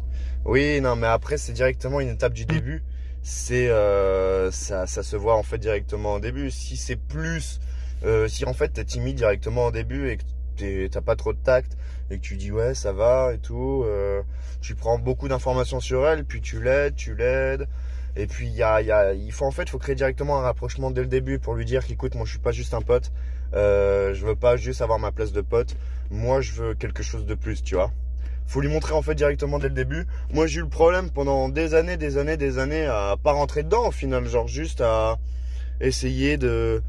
Oui, non, mais après, c'est directement une étape du début. C'est euh, ça, ça se voit en fait directement au début. Si c'est plus, euh, si en fait t'es timide directement au début et que t'as pas trop de tact et que tu dis ouais ça va et tout, euh, tu prends beaucoup d'informations sur elle, puis tu l'aides, tu l'aides. Et puis il y a, y a, il faut en fait, faut créer directement un rapprochement dès le début pour lui dire qu'écoute, moi je suis pas juste un pote. Euh, je veux pas juste avoir ma place de pote. Moi, je veux quelque chose de plus, tu vois. Faut lui montrer en fait directement dès le début. Moi, j'ai eu le problème pendant des années, des années, des années à pas rentrer dedans au final, genre juste à essayer de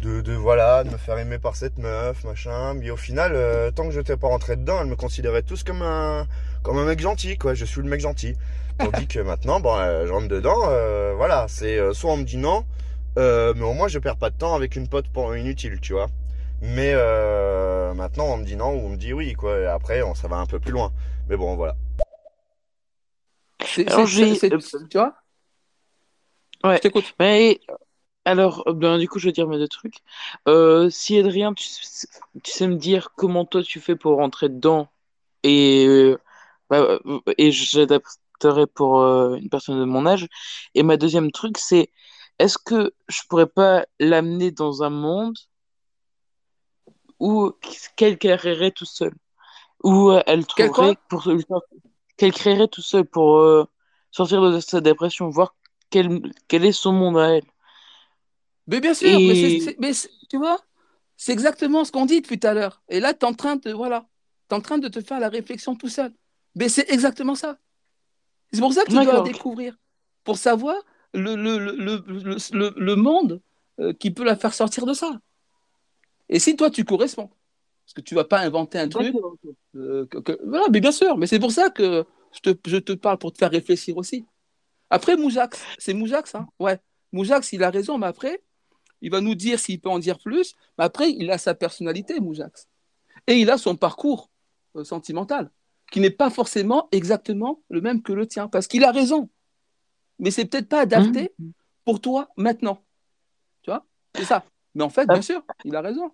de, de voilà, de me faire aimer par cette meuf, machin. Mais au final, euh, tant que je n'étais pas rentré dedans, elle me considérait tous comme un comme un mec gentil, quoi. Je suis le mec gentil. Tandis que maintenant, bon, euh, je rentre dedans, euh, voilà, c'est euh, soit on me dit non, euh, mais au moins je perds pas de temps avec une pote pour inutile, tu vois. Mais euh, maintenant, on me dit non ou on me dit oui, quoi. Et après, on, ça va un peu plus loin. Mais bon, voilà. C'est, Alors, c'est- j'ai- c'est- c'est- tu vois Ouais. Je t'écoute. Mais alors, euh, ben, du coup, je vais dire mes deux trucs. Euh, si Adrien, tu, sais- tu sais me dire comment toi tu fais pour rentrer dedans et, euh, bah, et j'adapterai pour euh, une personne de mon âge. Et ma deuxième truc, c'est est-ce que je pourrais pas l'amener dans un monde où qu'elle créerait tout seul, où elle trouverait pour qu'elle créerait tout seul pour sortir de sa dépression, voir quel, quel est son monde à elle? Mais bien sûr, mais, tu vois, c'est exactement ce qu'on dit depuis tout à l'heure. Et là, tu es en train de, voilà, t'es en train de te faire la réflexion tout seul. Mais c'est exactement ça. C'est pour ça que tu dois découvrir, pour savoir le, le, le, le, monde euh, qui peut la faire sortir de ça. Et si toi, tu corresponds, parce que tu vas pas inventer un truc, euh, que- que- voilà, mais bien sûr, mais c'est pour ça que je te, je te parle pour te faire réfléchir aussi. Après, Moujax, c'est Moujax, hein? Ouais. Moujax, il a raison, mais après, il va nous dire s'il peut en dire plus. Mais après, il a sa personnalité, Moujax. Et il a son parcours euh, sentimental, qui n'est pas forcément exactement le même que le tien, parce qu'il a raison. Mais c'est peut-être pas adapté Mhm. pour toi maintenant. Tu vois? C'est ça. Mais en fait, bien sûr, il a raison.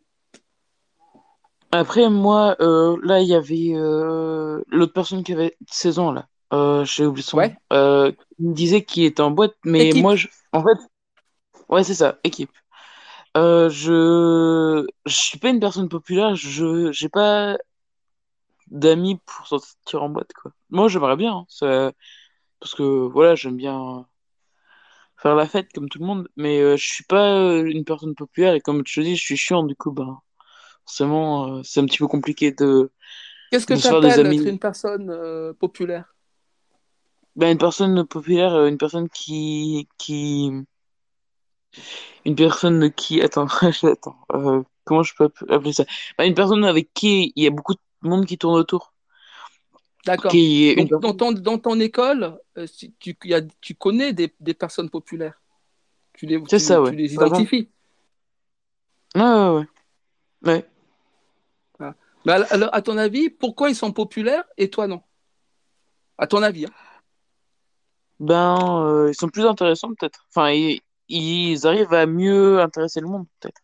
Après, moi, euh, là, il y avait euh, l'autre personne qui avait 16 ans, là. Euh, j'ai oublié son nom. Ouais. Euh, il me disait qu'il était en boîte, mais Équipe. moi, je... en fait, ouais, c'est ça, équipe. Euh, je... je suis pas une personne populaire, je j'ai pas d'amis pour sortir en boîte, quoi. Moi, j'aimerais bien, hein, ça- parce que, voilà, j'aime bien faire la fête comme tout le monde, mais euh, je suis pas euh, une personne populaire, et comme je te dis, je suis chiant, du coup, bah, forcément, euh, c'est un petit peu compliqué de, Qu'est-ce que de tu se faire des appelles être amis. une personne euh, populaire? Ben, une personne populaire, euh, une personne qui, qui, une personne qui, attends, attends, euh, comment je peux appeler ça? Ben, une personne avec qui il y a beaucoup de monde qui tourne autour. D'accord. Qui Donc, dans ton, dans ton école, euh, si tu, y a- tu connais des, des personnes populaires? Tu les, tu, ça, tu ouais. les identifies? ouais, ouais, ouais. Ouais. Mais al- alors, à ton avis, pourquoi ils sont populaires et toi non? À ton avis, hein. Ben, euh, ils sont plus intéressants, peut-être. Enfin, ils, ils arrivent à mieux intéresser le monde, peut-être.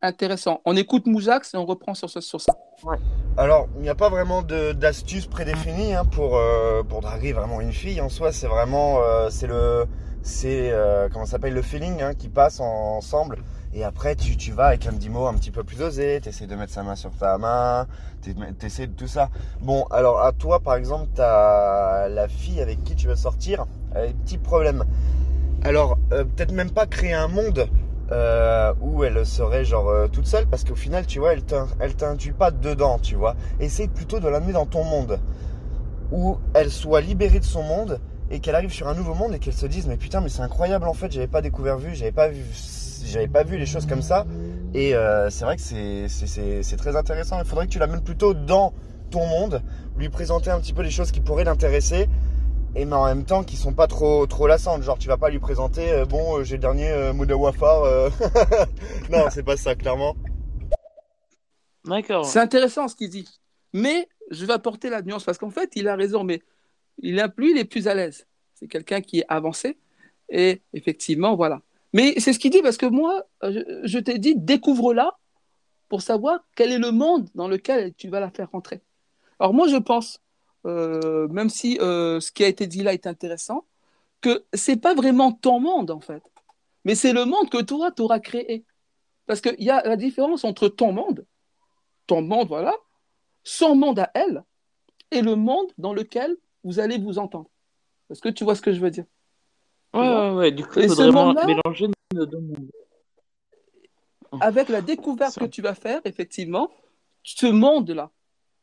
Intéressant. On écoute Moujax et on reprend sur, ce- sur ça. Ouais. Alors, il n'y a pas vraiment de- d'astuce prédéfinie hein, pour, euh, pour draguer vraiment une fille. En soi, c'est vraiment, euh, c'est le, c'est, euh, comment ça s'appelle, le feeling hein, qui passe en- ensemble. Et après, tu, tu vas avec un petit mot un petit peu plus osé, tu essaies de mettre sa main sur ta main, tu essaies de tout ça. Bon, alors à toi, par exemple, tu as la fille avec qui tu veux sortir, elle a des petits problèmes. Alors, euh, peut-être même pas créer un monde euh, où elle serait genre euh, toute seule, parce qu'au final, tu vois, elle t'in- elle t'induit pas dedans, tu vois. Essaye plutôt de l'amener dans ton monde, où elle soit libérée de son monde et qu'elle arrive sur un nouveau monde et qu'elle se dise mais putain mais c'est incroyable en fait, j'avais pas découvert vu, j'avais pas vu, j'avais pas vu les choses comme ça. Et c'est vrai que c'est très intéressant. Il faudrait que tu l'amènes plutôt dans ton monde, lui présenter un petit peu les choses qui pourraient l'intéresser et mais en même temps qui sont pas trop trop lassantes genre tu vas pas lui présenter euh, bon euh, j'ai le dernier euh, mot de Wafar euh. non c'est pas ça clairement D'accord. C'est intéressant ce qu'il dit. Mais je vais apporter la nuance parce qu'en fait, il a raison, mais il a, lui, il est plus à l'aise. C'est quelqu'un qui est avancé. Et effectivement, voilà. Mais c'est ce qu'il dit parce que moi, je, je t'ai dit, découvre-la pour savoir quel est le monde dans lequel tu vas la faire rentrer. Alors moi, je pense, euh, même si euh, ce qui a été dit là est intéressant, que c'est pas vraiment ton monde en fait, mais c'est le monde que toi, tu auras créé. Parce qu'il y a la différence entre ton monde, ton monde, voilà, son monde à elle, et le monde dans lequel vous allez vous entendre. Est-ce que tu vois ce que je veux dire? Ouais, ouais, ouais. Du coup, il faudrait mélanger nos deux mondes. avec la découverte Ça. que tu vas faire, effectivement, ce monde-là,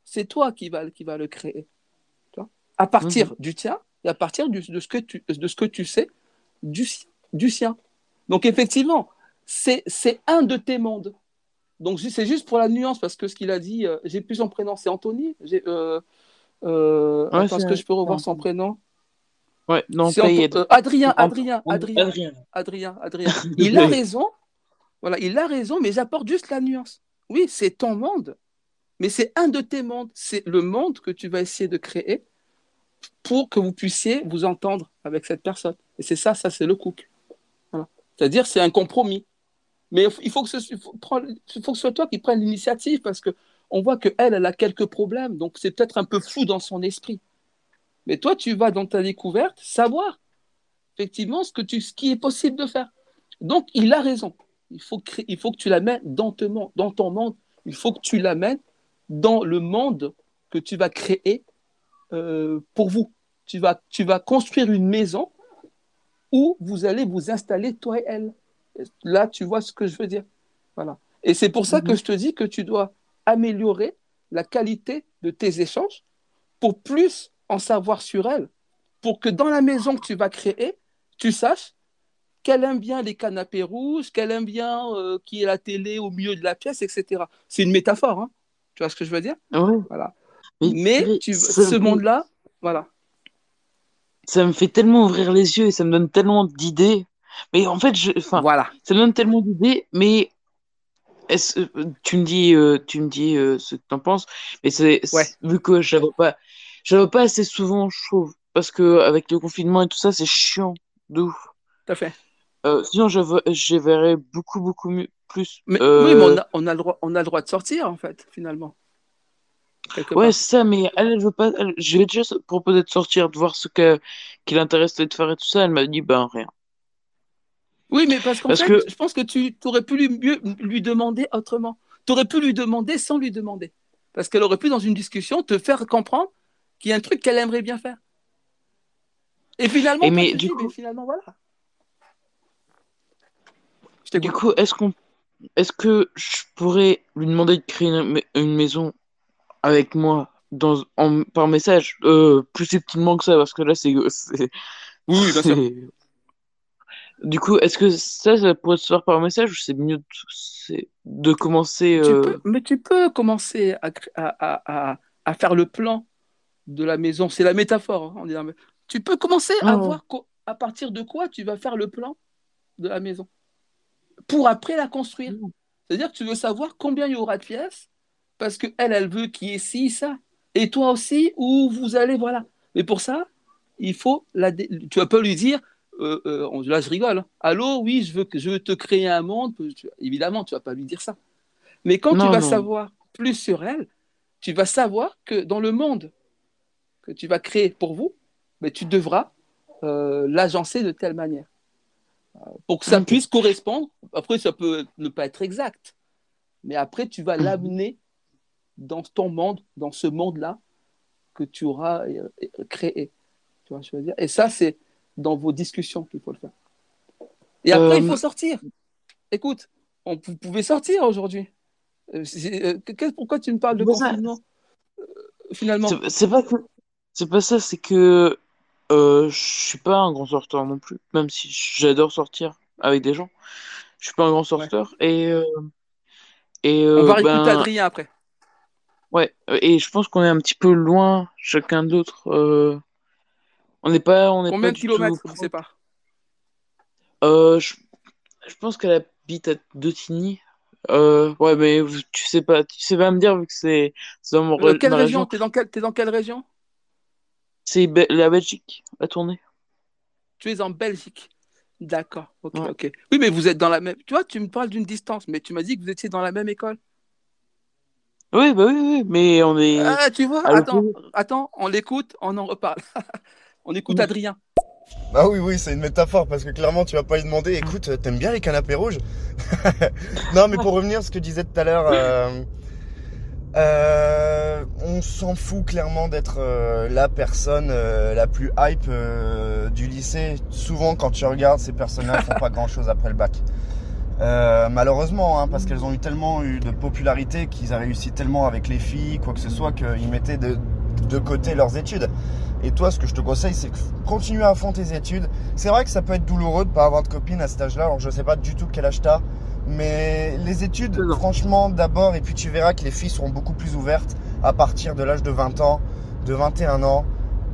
c'est toi qui va, qui va le créer. À partir Mhm. du tien et à partir du- de, ce que tu, de ce que tu sais du, si- du sien. Donc, effectivement, c'est un de tes mondes. Donc, c'est juste pour la nuance, parce que ce qu'il a dit, euh, j'ai plus son prénom, c'est Anthony. J'ai, euh, euh, Ouais, attends, est-ce que je peux revoir son prénom? Ouais, non, Adrien, Adrien, Adrien, Adrien. Adrien, Adrien. Il a raison. Voilà, il a raison, mais j'apporte juste la nuance. Oui, c'est ton monde, mais c'est un de tes mondes. C'est le monde que tu vas essayer de créer pour que vous puissiez vous entendre avec cette personne. Et c'est ça, ça c'est le couple. Voilà. C'est-à-dire, c'est un compromis. Mais il faut que ce, soit toi qui prennes l'initiative parce que on voit que elle, a quelques problèmes, donc c'est peut-être un peu flou dans son esprit. Mais toi, tu vas dans ta découverte savoir effectivement ce, qui est possible de faire. Donc, il a raison. Il faut, que tu l'amènes dans, dans ton monde. Il faut que tu l'amènes dans le monde que tu vas créer euh, pour vous. Tu vas, tu vas construire une maison où vous allez vous installer, toi et elle. Là, tu vois ce que je veux dire. Voilà. Et c'est pour ça que je te dis que tu dois améliorer la qualité de tes échanges pour plus en savoir sur elle, pour que dans la maison que tu vas créer, tu saches qu'elle aime bien les canapés rouges, qu'elle aime bien euh, qu'il y ait la télé au milieu de la pièce, etc. C'est une métaphore, hein. tu vois ce que je veux dire? Ouais. Voilà. Mais, tu, ce monde-là, voilà. ça me fait tellement ouvrir les yeux et ça me donne tellement d'idées. Mais en fait, je, Voilà. ça me donne tellement d'idées, mais est-ce, euh, tu me dis, euh, tu me dis euh, ce que t'en penses, mais c'est, Ouais. c'est- vu que je vois pas, vois pas assez souvent, je trouve, parce que avec le confinement et tout ça, c'est chiant, de ouf. Tout à fait. Euh, sinon, je, verrais beaucoup, beaucoup mieux, plus. Mais, Oui, mais on a, on, a le droit, on a le droit de sortir, en fait, finalement. Ouais, c'est ça, mais elle, elle veut pas. Elle, je lui ai déjà proposé de sortir, de voir ce que, qui l'intéresse de faire et tout ça. Elle m'a dit, ben rien. Oui, mais parce qu'en Parce fait, que- je pense que tu aurais pu lui, mieux lui demander autrement. Tu aurais pu lui demander sans lui demander. Parce qu'elle aurait pu, dans une discussion, te faire comprendre qu'il y a un truc qu'elle aimerait bien faire. Et finalement, Et toi, mais tu du dis, coup- mais finalement, voilà. Je Du t'écoute. coup, est-ce qu'on, est-ce que je pourrais lui demander de créer une, une maison avec moi dans, en, par message, euh, plus subtilement que ça, parce que là, c'est, c'est, Oui, bien sûr. c'est- Du coup, est-ce que ça, ça pourrait se faire par message ou c'est mieux de, c'est de commencer Tu euh, peux, mais tu peux commencer à, à, à- à- à faire le plan de la maison. C'est la métaphore. hein, on dit, tu peux commencer à ouais. voir à partir de quoi tu vas faire le plan de la maison pour après la construire. Mmh. C'est-à-dire que tu veux savoir combien il y aura de pièces parce que elle, elle veut qu'il y ait ci, ça. Et toi aussi, où vous allez, voilà. Mais pour ça, il faut la. dé- Tu vas pas lui dire. euh, euh, là, je rigole. hein. Allô, oui, je veux que je veux te créer un monde. Évidemment, tu vas pas lui dire ça. Mais quand tu vas non. savoir plus sur elle, tu vas savoir que dans le monde que tu vas créer pour vous, mais tu devras euh, l'agencer de telle manière pour que ça puisse correspondre. Après, ça peut ne pas être exact, mais après, tu vas l'amener dans ton monde, dans ce monde-là que tu auras euh, créé. Tu vois je veux dire? Et ça, c'est dans vos discussions qu'il faut le faire. Et après, Euh, il faut sortir. Écoute, on, vous pouvez sortir aujourd'hui. Euh, euh, pourquoi tu me parles de ça. confinement? Euh, finalement C'est pas que c'est pas ça, c'est que euh, je suis pas un grand sorteur non plus, même si j'adore sortir avec des gens. Je suis pas un grand sorteur et euh, et On euh, va ben Adrien après. Ouais et je pense qu'on est un petit peu loin chacun de l'autre. euh, on n'est pas on n'est Combien pas de du tout kilomètres proches. sais pas? Euh, je, je pense qu'elle habite à Dautigny. Euh, ouais mais tu sais pas tu sais pas me dire vu que c'est c'est dans mon Euh, re- quelle ma région? région. T'es dans, t'es dans quelle région? C'est Be- la Belgique la tournée. Tu es en Belgique. D'accord. Ok, Ouais. ok. Oui, mais vous êtes dans la même. Tu vois, tu me parles d'une distance, mais tu m'as dit que vous étiez dans la même école. Oui bah oui oui mais on est Ah, tu vois Attends, attends, on l'écoute, on en reparle. on écoute Oui. Adrien. Bah oui, oui, c'est une métaphore parce que clairement, tu vas pas lui demander, écoute, t'aimes bien les canapés rouges? Non, mais pour revenir à ce que disais tout à l'heure, euh, euh, on s'en fout clairement d'être euh, la personne euh, la plus hype euh, du lycée. Souvent, quand tu regardes, ces personnes-là font pas grand-chose après le bac. Euh, malheureusement, hein, parce qu'elles ont eu tellement eu de popularité qu'ils ont réussi tellement avec les filles, quoi que ce soit, qu'ils mettaient de, de côté leurs études. Et toi, ce que je te conseille, c'est que continue à fond tes études. C'est vrai que ça peut être douloureux de pas avoir de copine à cet âge-là. Alors, je sais pas du tout quel âge t'as. Mais les études, franchement, d'abord, et puis tu verras que les filles seront beaucoup plus ouvertes à partir de l'âge de 20 ans, de 21 ans.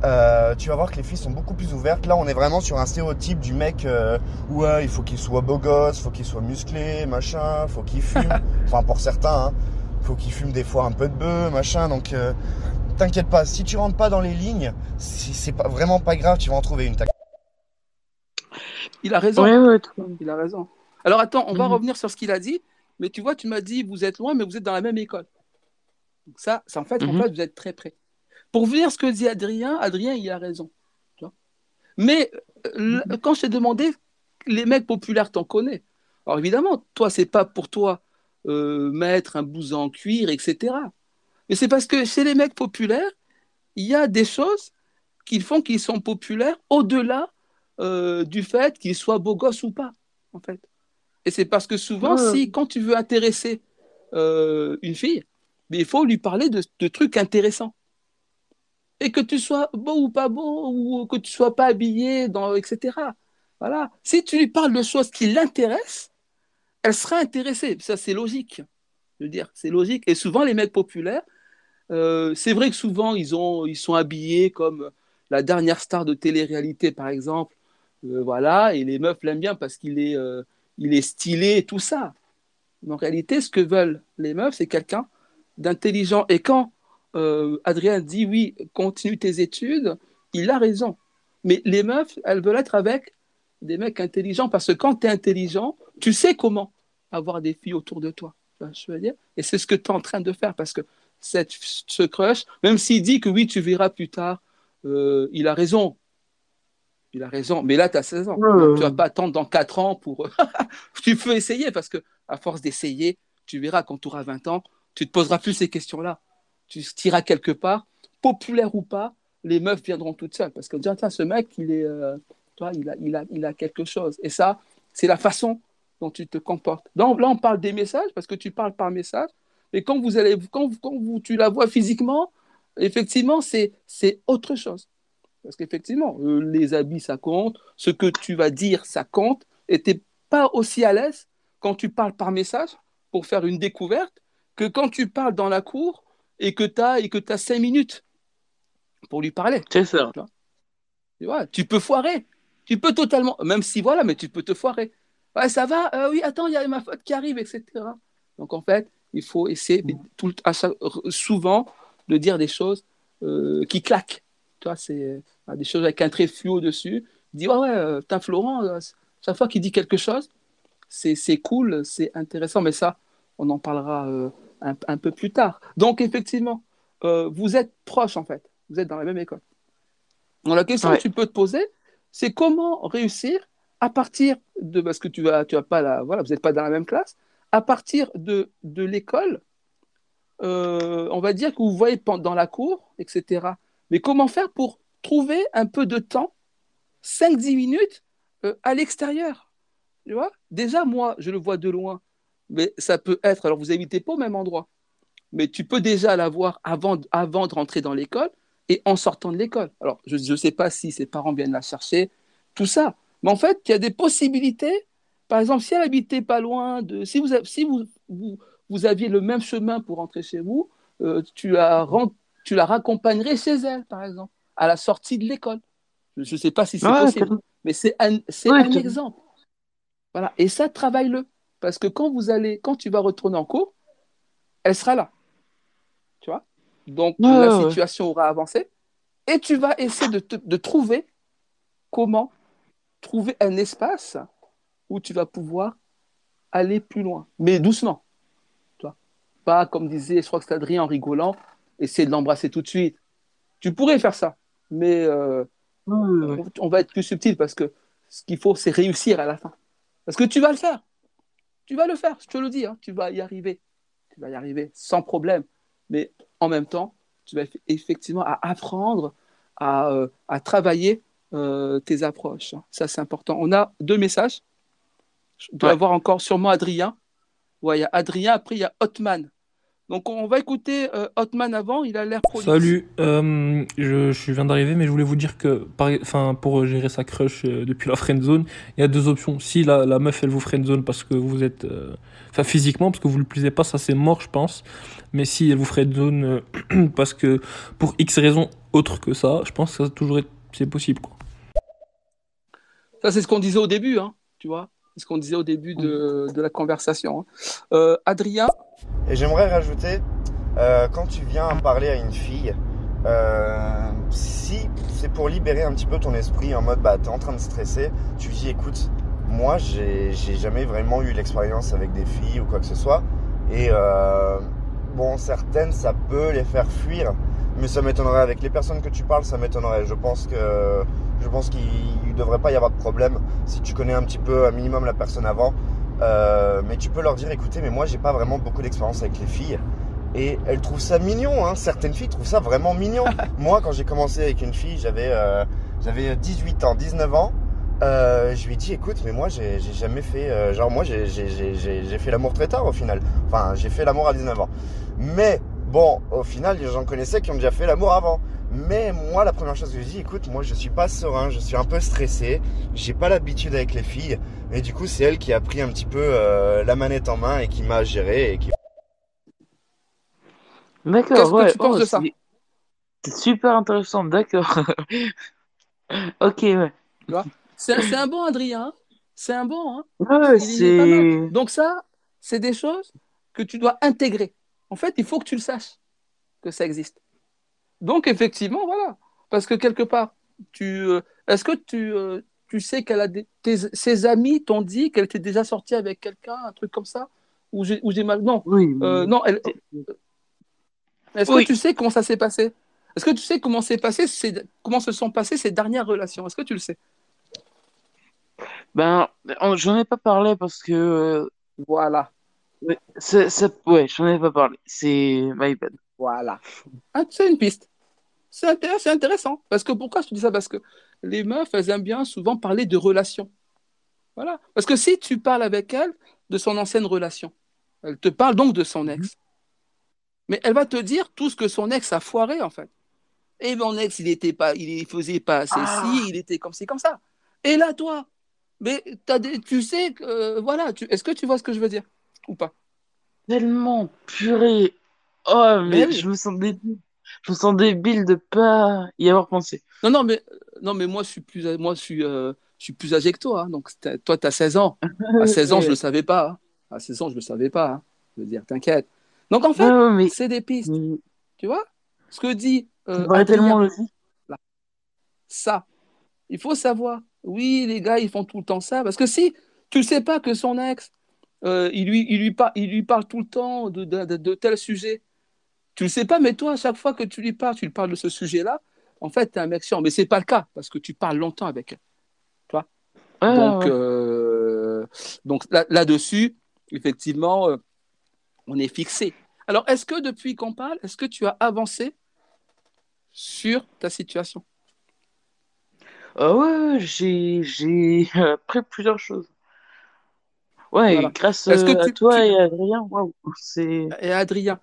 Euh, tu vas voir que les filles sont beaucoup plus ouvertes. Là, on est vraiment sur un stéréotype du mec euh, ouais, il faut qu'il soit beau gosse, faut qu'il soit musclé, machin, faut qu'il fume. enfin, pour certains, hein, faut qu'il fume des fois un peu de bœuf, machin. Donc, euh, t'inquiète pas, si tu rentres pas dans les lignes, si- c'est pas vraiment pas grave, tu vas en trouver une. Il a raison. Ouais, ouais, toi. Il a raison. Alors attends, on va Mhm. revenir sur ce qu'il a dit. Mais tu vois, tu m'as dit, vous êtes loin, mais vous êtes dans la même école. Donc ça, c'est en fait, en Mhm. fait, vous êtes très près. Pour venir ce que dit Adrien, Adrien, il a raison. tu vois. Mais euh, l- quand je t'ai demandé, les mecs populaires, t'en connais. Alors évidemment, toi, c'est pas pour toi euh, mettre un blouson en cuir, etc. Mais c'est parce que chez les mecs populaires, il y a des choses qui font qu'ils sont populaires au-delà euh, du fait qu'ils soient beaux gosses ou pas, en fait. Et c'est parce que souvent, Ouais. si quand tu veux intéresser euh, une fille, mais il faut lui parler de, de trucs intéressants. Et que tu sois beau ou pas beau, ou que tu sois pas habillé, etc. Voilà. Si tu lui parles de choses qui l'intéressent, elle sera intéressée. Ça, c'est logique. Je veux dire, c'est logique. Et souvent, les mecs populaires, euh, c'est vrai que souvent, ils, ont, ils sont habillés comme la dernière star de télé-réalité, par exemple. Euh, voilà, et les meufs l'aiment bien parce qu'il est, euh, il est stylé et tout ça. Mais en réalité, ce que veulent les meufs, c'est quelqu'un d'intelligent. Et quand euh, Adrien dit oui, continue tes études, il a raison. Mais les meufs, elles veulent être avec des mecs intelligents parce que quand tu es intelligent, tu sais comment avoir des filles autour de toi. Je veux dire? Et c'est ce que tu es en train de faire parce que cette, ce crush, même s'il dit que oui, tu verras plus tard, euh, il a raison. Il a raison. Mais là, tu as 16 ans. Tu vas pas attendre dans 4 ans pour. tu peux essayer parce que à force d'essayer, tu verras quand tu auras 20 ans, tu te poseras plus ces questions-là. Tu iras quelque part, populaire ou pas, les meufs viendront toutes seules parce que tiens, tiens, ce mec, il est, euh, tu vois, il a, il a, il a quelque chose. Et ça, c'est la façon dont tu te comportes. Donc là, on parle des messages parce que tu parles par message. Et quand vous allez, quand, quand vous, tu la vois physiquement, effectivement, c'est autre chose. Parce qu'effectivement, euh, les habits, ça compte. Ce que tu vas dire, ça compte. Et tu n'es pas aussi à l'aise quand tu parles par message pour faire une découverte que quand tu parles dans la cour et que tu as, et que as cinq minutes pour lui parler. C'est ça. Tu vois, tu peux foirer. Tu peux totalement, même si voilà, mais tu peux te foirer. Ouais, ça va, euh, oui, attends, il y a ma faute qui arrive, etc. Donc en fait, il faut essayer de- tout, à chaque- souvent de dire des choses euh, qui claquent. Tu vois, c'est euh, des choses avec un trait fluo dessus. Dis, ouais, ouais, putain, Florent, euh, chaque fois qu'il dit quelque chose, c'est c'est cool, c'est intéressant, mais ça, on en parlera euh, un, un peu plus tard. Donc, effectivement, euh, vous êtes proches, en fait. Vous êtes dans la même école. Donc, la question Ouais. que tu peux te poser, c'est comment réussir à partir de, parce que tu vas, tu vas pas la, voilà, vous n'êtes pas dans la même classe, à partir de, de l'école, euh, on va dire que vous voyez dans la cour, etc. Mais comment faire pour trouver un peu de temps, 5-10 minutes, euh, à l'extérieur? Tu vois? Déjà, moi, je le vois de loin, mais ça peut être, alors vous n'habitez pas au même endroit, mais tu peux déjà la voir avant, avant de rentrer dans l'école et en sortant de l'école. Alors, je ne sais pas si ses parents viennent la chercher, tout ça. Mais en fait, il y a des possibilités. Par exemple, si elle habitait pas loin de. Si vous, si vous, vous, vous aviez le même chemin pour rentrer chez vous, euh, tu, la, tu la raccompagnerais chez elle, par exemple, à la sortie de l'école. Je ne sais pas si c'est Ouais, possible, mais c'est un, Ouais, un exemple. Voilà. Et ça, travaille-le. Parce que quand vous allez, quand tu vas retourner en cours, elle sera là. Tu vois? Donc, la ouais. situation aura avancé. Et tu vas essayer de, te- de trouver comment trouver un espace où tu vas pouvoir aller plus loin. Mais doucement. Tu vois? Pas comme disait, je crois que c'est Adrien en rigolant, essayer de l'embrasser tout de suite. Tu pourrais faire ça. Mais euh, on va être plus subtil parce que ce qu'il faut, c'est réussir à la fin. Parce que tu vas le faire. Tu vas le faire, je te le dis. hein. Tu vas y arriver. Tu vas y arriver sans problème. Mais en même temps, tu vas eff- effectivement à apprendre à, euh, à travailler euh, tes approches. Ça, c'est important. On a deux messages. Je dois Ouais. avoir encore sûrement Adrien. Ouais, il y a Adrien, après il y a Hotman. Donc on va écouter euh, Hotman avant, il a l'air prolixe. Salut, euh, je, je viens d'arriver, mais je voulais vous dire que enfin, pour gérer sa crush euh, depuis la friend zone, il y a deux options. Si la, la meuf elle vous friend zone parce que vous êtes, euh, enfin physiquement parce que vous lui plaisez pas, ça c'est mort je pense. Mais si elle vous friend zone euh, parce que pour X raisons autres que ça, je pense que ça toujours être- c'est possible quoi. Ça, c'est ce qu'on disait au début, hein, tu vois. C'est ce qu'on disait au début de, de la conversation. hein. Euh, Adrien, Et j'aimerais rajouter, euh, quand tu viens parler à une fille, euh, si c'est pour libérer un petit peu ton esprit en mode bah t'es en train de stresser, tu dis écoute, moi j'ai jamais vraiment eu l'expérience avec des filles ou quoi que ce soit, et bon certaines ça peut les faire fuir, mais ça m'étonnerait avec les personnes que tu parles, ça m'étonnerait. Je pense que je pense qu'il ne devrait pas y avoir de problème si tu connais un petit peu un minimum la personne avant. Euh, mais tu peux leur dire écoutez mais moi j'ai pas vraiment beaucoup d'expérience avec les filles. Et elles trouvent ça mignon hein. certaines filles trouvent ça vraiment mignon. Moi quand j'ai commencé avec une fille j'avais euh, j'avais 18 ans 19 ans. Euh, je lui ai dit écoute mais moi j'ai jamais fait euh, genre moi j'ai fait l'amour très tard au final. Enfin j'ai fait l'amour à 19 ans. Mais bon au final j'en connaissais qui ont déjà fait l'amour avant mais moi la première chose que je dis écoute moi je suis pas serein je suis un peu stressé j'ai pas l'habitude avec les filles et du coup, c'est elle qui a pris un petit peu euh, la manette en main et qui m'a géré et qui D'accord, qu'est-ce que ouais. tu penses oh, de ça c'est- super intéressant, d'accord. Ok, ouais. c'est c'est un bon Adrien, c'est un bon. Hein. Ouais, c'est. Donc ça, c'est des choses que tu dois intégrer. En fait, il faut que tu le saches que ça existe. Donc effectivement, voilà. Parce que quelque part, tu, euh, est-ce que tu, euh, tu sais qu'elle a des, tes- ses amis t'ont dit qu'elle était déjà sortie avec quelqu'un, un truc comme ça, ou j'ai, ou j'ai mal. Non, Oui, Euh, non. Elle... Est-ce Oui. que tu sais comment ça s'est passé? Est-ce que tu sais comment s'est passé ces- comment se sont passées ces dernières relations? Est-ce que tu le sais? Ben, on- j'en ai pas parlé parce que. euh, Voilà, ouais, c'est- c'est- ouais, j'en ai pas parlé. C'est my bad. voilà. Ah, c'est une piste. C'est intér- c'est intéressant. Parce que pourquoi je te dis ça? Parce que les meufs, elles aiment bien souvent parler de relations. Voilà. Parce que si tu parles avec elle de son ancienne relation, elle te parle donc de son ex. Mais elle va te dire tout ce que son ex a foiré, en fait. Et mon ex, il était pas, il faisait pas assez Ah. ci, il était comme ci, comme ça. Et là, toi, mais t'as des, tu sais, que, euh, voilà, est-ce que tu vois ce que je veux dire? Ou pas? Tellement purée. Oh, mais Mais oui. je me sens débile. Je me sens débile de pas y avoir pensé. Non, non, mais, non, mais moi, je suis plus, moi, je suis, euh, je suis plus âgé que toi. hein. donc, toi, tu as 16 ans. À 16 ans, je Ouais. le savais pas. hein. À 16 ans, je le savais pas. hein. Je veux dire, t'inquiète. Donc, en fait, Ouais, ouais, mais. c'est des pistes. mais Tu vois? Ce que dit Ça euh, Adrien, tellement logique. ça. Il faut savoir. Oui, les gars, ils font tout le temps ça. Parce que si tu ne sais pas que son ex, euh, il, lui, il, lui par- il lui parle tout le temps de, de, de, de tel sujet, tu ne le sais pas, mais toi, à chaque fois que tu lui parles, tu lui parles de ce sujet-là, en fait, tu es un mec chiant. Mais ce n'est pas le cas, parce que tu parles longtemps avec elle. Tu vois Ouais, donc, ouais. euh, donc là- là-dessus, effectivement, euh, on est fixé. Alors, est-ce que depuis qu'on parle, est-ce que tu as avancé sur ta situation? Ah ouais, j'ai j'ai appris plusieurs choses. Ouais, Voilà. grâce que euh, à tu- toi tu- et Adrien, waouh, c'est. Et Adrien,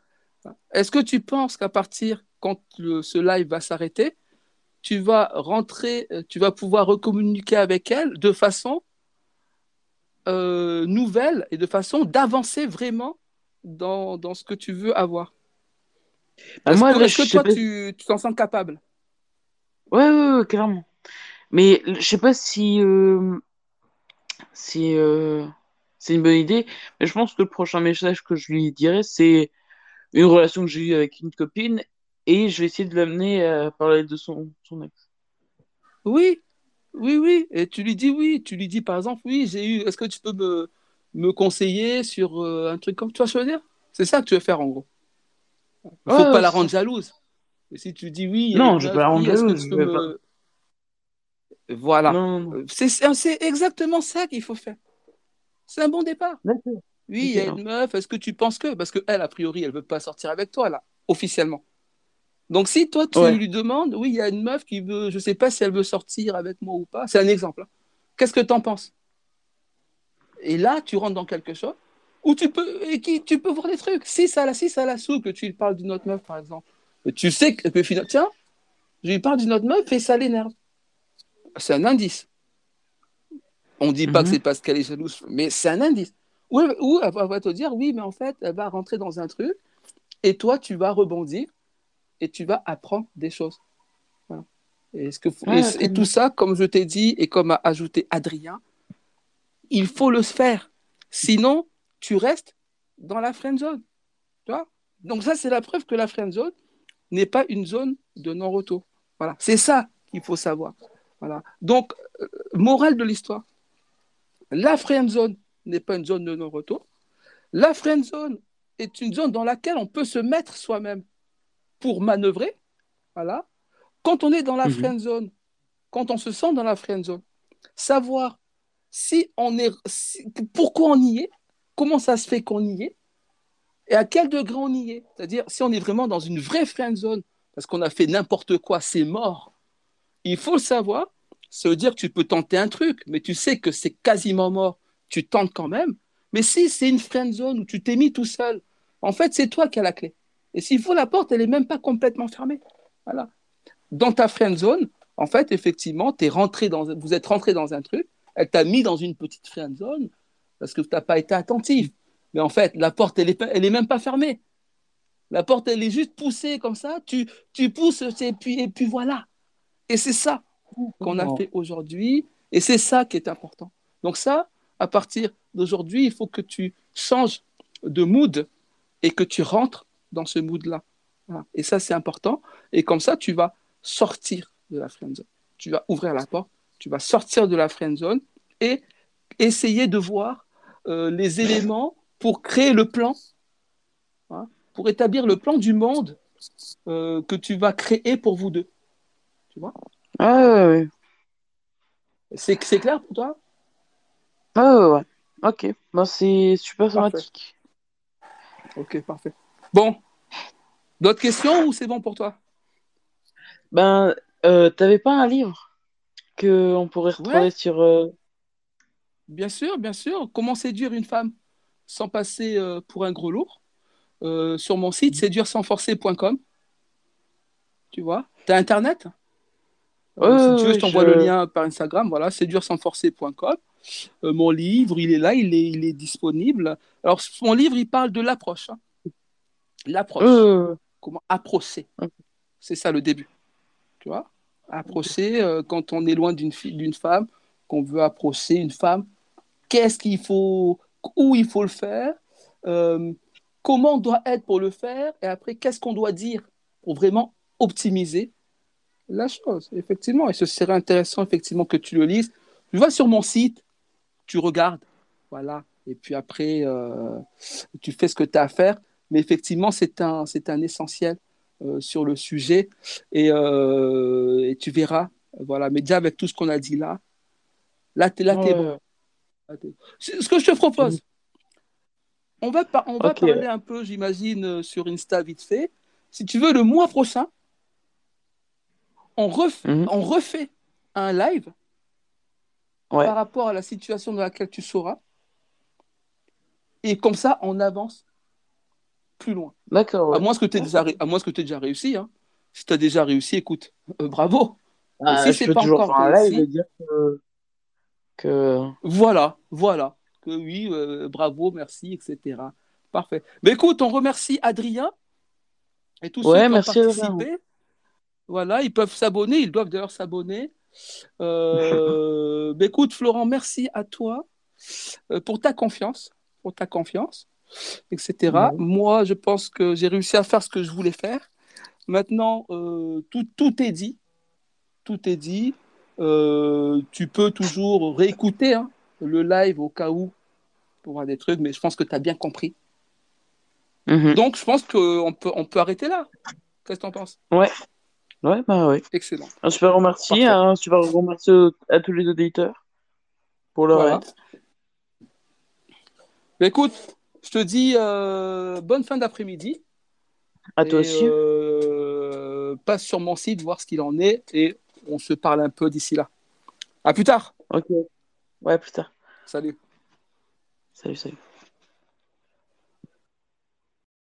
est-ce que tu penses qu'à partir, quand le- ce live va s'arrêter, tu vas rentrer, euh, tu vas pouvoir recommuniquer avec elle de façon euh, nouvelle et de façon d'avancer vraiment dans, dans ce que tu veux avoir? Bah, Est-ce moi, que, toi, pas- tu tu t'en sens capable? Ouais, ouais, ouais, clairement. Mais je sais pas si euh, si euh, c'est une bonne idée, mais je pense que le prochain message que je lui dirai, c'est une relation que j'ai eue avec une copine et je vais essayer de l'amener à parler de son, son ex. Oui, oui, oui. Et tu lui dis oui. Tu lui dis par exemple, oui, j'ai eu. Est-ce que tu peux me, me conseiller sur euh, un truc comme tu veux dire? C'est ça que tu veux faire en gros. Il faut Ouais, pas la rendre jalouse. Et si tu dis oui, Non, je vais pas la rendre jalouse, je pas. Voilà. Euh, c'est exactement ça qu'il faut faire. C'est un bon départ. D'accord. Oui, il y a une meuf. Est-ce que tu penses que Parce que elle, a priori, elle veut pas sortir avec toi là, officiellement. Donc si toi tu Ouais. lui demandes, oui, il y a une meuf qui veut, je sais pas si elle veut sortir avec moi ou pas. C'est un exemple. hein. Qu'est-ce que tu en penses? Et là, tu rentres dans quelque chose où tu peux, et qui, tu peux voir des trucs. Si ça, la, si ça la soupe, que tu lui parles d'une autre meuf, par exemple, tu sais que, que finalement, tiens, je lui parle d'une autre meuf et ça l'énerve. C'est un indice. On ne dit pas que Mhm. c'est parce qu'elle est jalouse, mais c'est un indice. Ou, elle- ou elle va- te dire, oui, mais en fait, elle va rentrer dans un truc et toi, tu vas rebondir et tu vas apprendre des choses. Voilà. Et, ce que, Ouais, et- très et bien. tout ça, comme je t'ai dit et comme a ajouté Adrien, il faut le faire. Sinon, tu restes dans la friend zone. Tu vois Donc ça, c'est la preuve que la friend zone n'est pas une zone de non-retour. Voilà, c'est ça qu'il faut savoir. Voilà. Donc, euh, morale de l'histoire, la friend zone n'est pas une zone de non-retour. La friend zone est une zone dans laquelle on peut se mettre soi-même pour manœuvrer. Voilà. Quand on est dans la friend zone, quand on se sent dans la friend zone, savoir si on est, si- pourquoi on y est, comment ça se fait qu'on y est, et à quel degré on y est. C'est-à-dire, si on est vraiment dans une vraie friend zone, parce qu'on a fait n'importe quoi, c'est mort. Il faut le savoir. Ça veut dire que tu peux tenter un truc, mais tu sais que c'est quasiment mort. Tu tentes quand même. Mais si c'est une friend zone où tu t'es mis tout seul, en fait, c'est toi qui as la clé. Et s'il faut, la porte, elle n'est même pas complètement fermée. Voilà. Dans ta friend zone, en fait, effectivement, es rentré dans, vous êtes rentré dans un truc, elle t'a mis dans une petite friend zone parce que tu n'as pas été attentif. Mais en fait, la porte, elle n'est elle est même pas fermée. La porte, elle est juste poussée comme ça. Tu, tu pousses, et puis, et puis voilà. Et c'est ça qu'on a fait aujourd'hui. Et c'est ça qui est important. Donc ça, à partir d'aujourd'hui, il faut que tu changes de mood et que tu rentres dans ce mood-là. Voilà. Et ça, c'est important. Et comme ça, tu vas sortir de la friend zone. Tu vas ouvrir la porte, tu vas sortir de la friend zone et essayer de voir euh, les éléments pour créer le plan, hein, pour établir le plan du monde euh, que tu vas créer pour vous deux. Tu vois? Ah. C'est c'est clair pour toi? Ah ouais, ouais. Ok. Bon, c'est super Parfait. sympathique. Ok, parfait. Bon, d'autres questions ou c'est bon pour toi? Ben, euh, t'avais pas un livre que on pourrait retrouver Ouais. sur. euh, Bien sûr, bien sûr. Comment séduire une femme sans passer euh, pour un gros lourd? Euh, Sur mon site, séduire-sans-forcer.com. Tu vois? Tu as Internet Euh, Ouais, Si ouais, tu veux, je ouais, t'envoie je- le lien par Instagram. Voilà, séduire-sans-forcer.com. Euh, mon livre, il est là, il est, il est disponible. Alors, mon livre, il parle de l'approche. hein. L'approche. euh, Comment approcher. C'est ça le début. Tu vois? Approcher euh, quand on est loin d'une fille, d'une femme, qu'on veut approcher une femme, qu'est-ce qu'il faut, où il faut le faire, comment on doit être pour le faire, et après, qu'est-ce qu'on doit dire pour vraiment optimiser la chose, effectivement. Et ce serait intéressant, effectivement, que tu le lises. Tu vas sur mon site, tu regardes, voilà, et puis après, euh, tu fais ce que tu as à faire. Mais effectivement, c'est un, c'est un essentiel euh, sur le sujet, et, euh, et tu verras, voilà. Mais déjà, avec tout ce qu'on a dit là, là, tu es là, t'es bon. Là, t'es- C'est Ce que je te propose, on va, par- on va Ok. parler un peu, j'imagine, sur Insta vite fait. Si tu veux, le mois prochain, on, Mhm. on refait un live Ouais. par rapport à la situation dans laquelle tu seras. Et comme ça, on avance plus loin. D'accord. À moins que tu aies déjà, ré- réussi. Hein. Si tu as déjà réussi, écoute, euh, bravo. Ah, si c'est pas encore réussi- dire que. que... Voilà, voilà. Que oui, euh, bravo, merci, etc. Parfait. Mais écoute, on remercie Adrien et tous Ouais, ceux qui ont Adrien. participé. Voilà, ils peuvent s'abonner, ils doivent d'ailleurs s'abonner. Euh, mais écoute, Florent, merci à toi euh, pour ta confiance, pour ta confiance, etc. Moi, je pense que j'ai réussi à faire ce que je voulais faire. Maintenant, euh, tout, tout est dit. Tout est dit. Euh, tu peux toujours réécouter hein, le live au cas où pour voir des trucs, mais je pense que tu as bien compris. Mhm. Donc, je pense qu'on peut, on peut arrêter là. Qu'est-ce que tu en penses? Ouais. Ouais, bah ouais. Excellent. Un super remercie, Parfait. un super remercie à tous les auditeurs pour leur Voilà. aide. Mais écoute, je te dis euh, bonne fin d'après-midi. À toi Et, aussi. euh, passe sur mon site, voir ce qu'il en est, et on se parle un peu d'ici là. À plus tard. Ok. Ouais, plus tard. Salut. Salut, salut.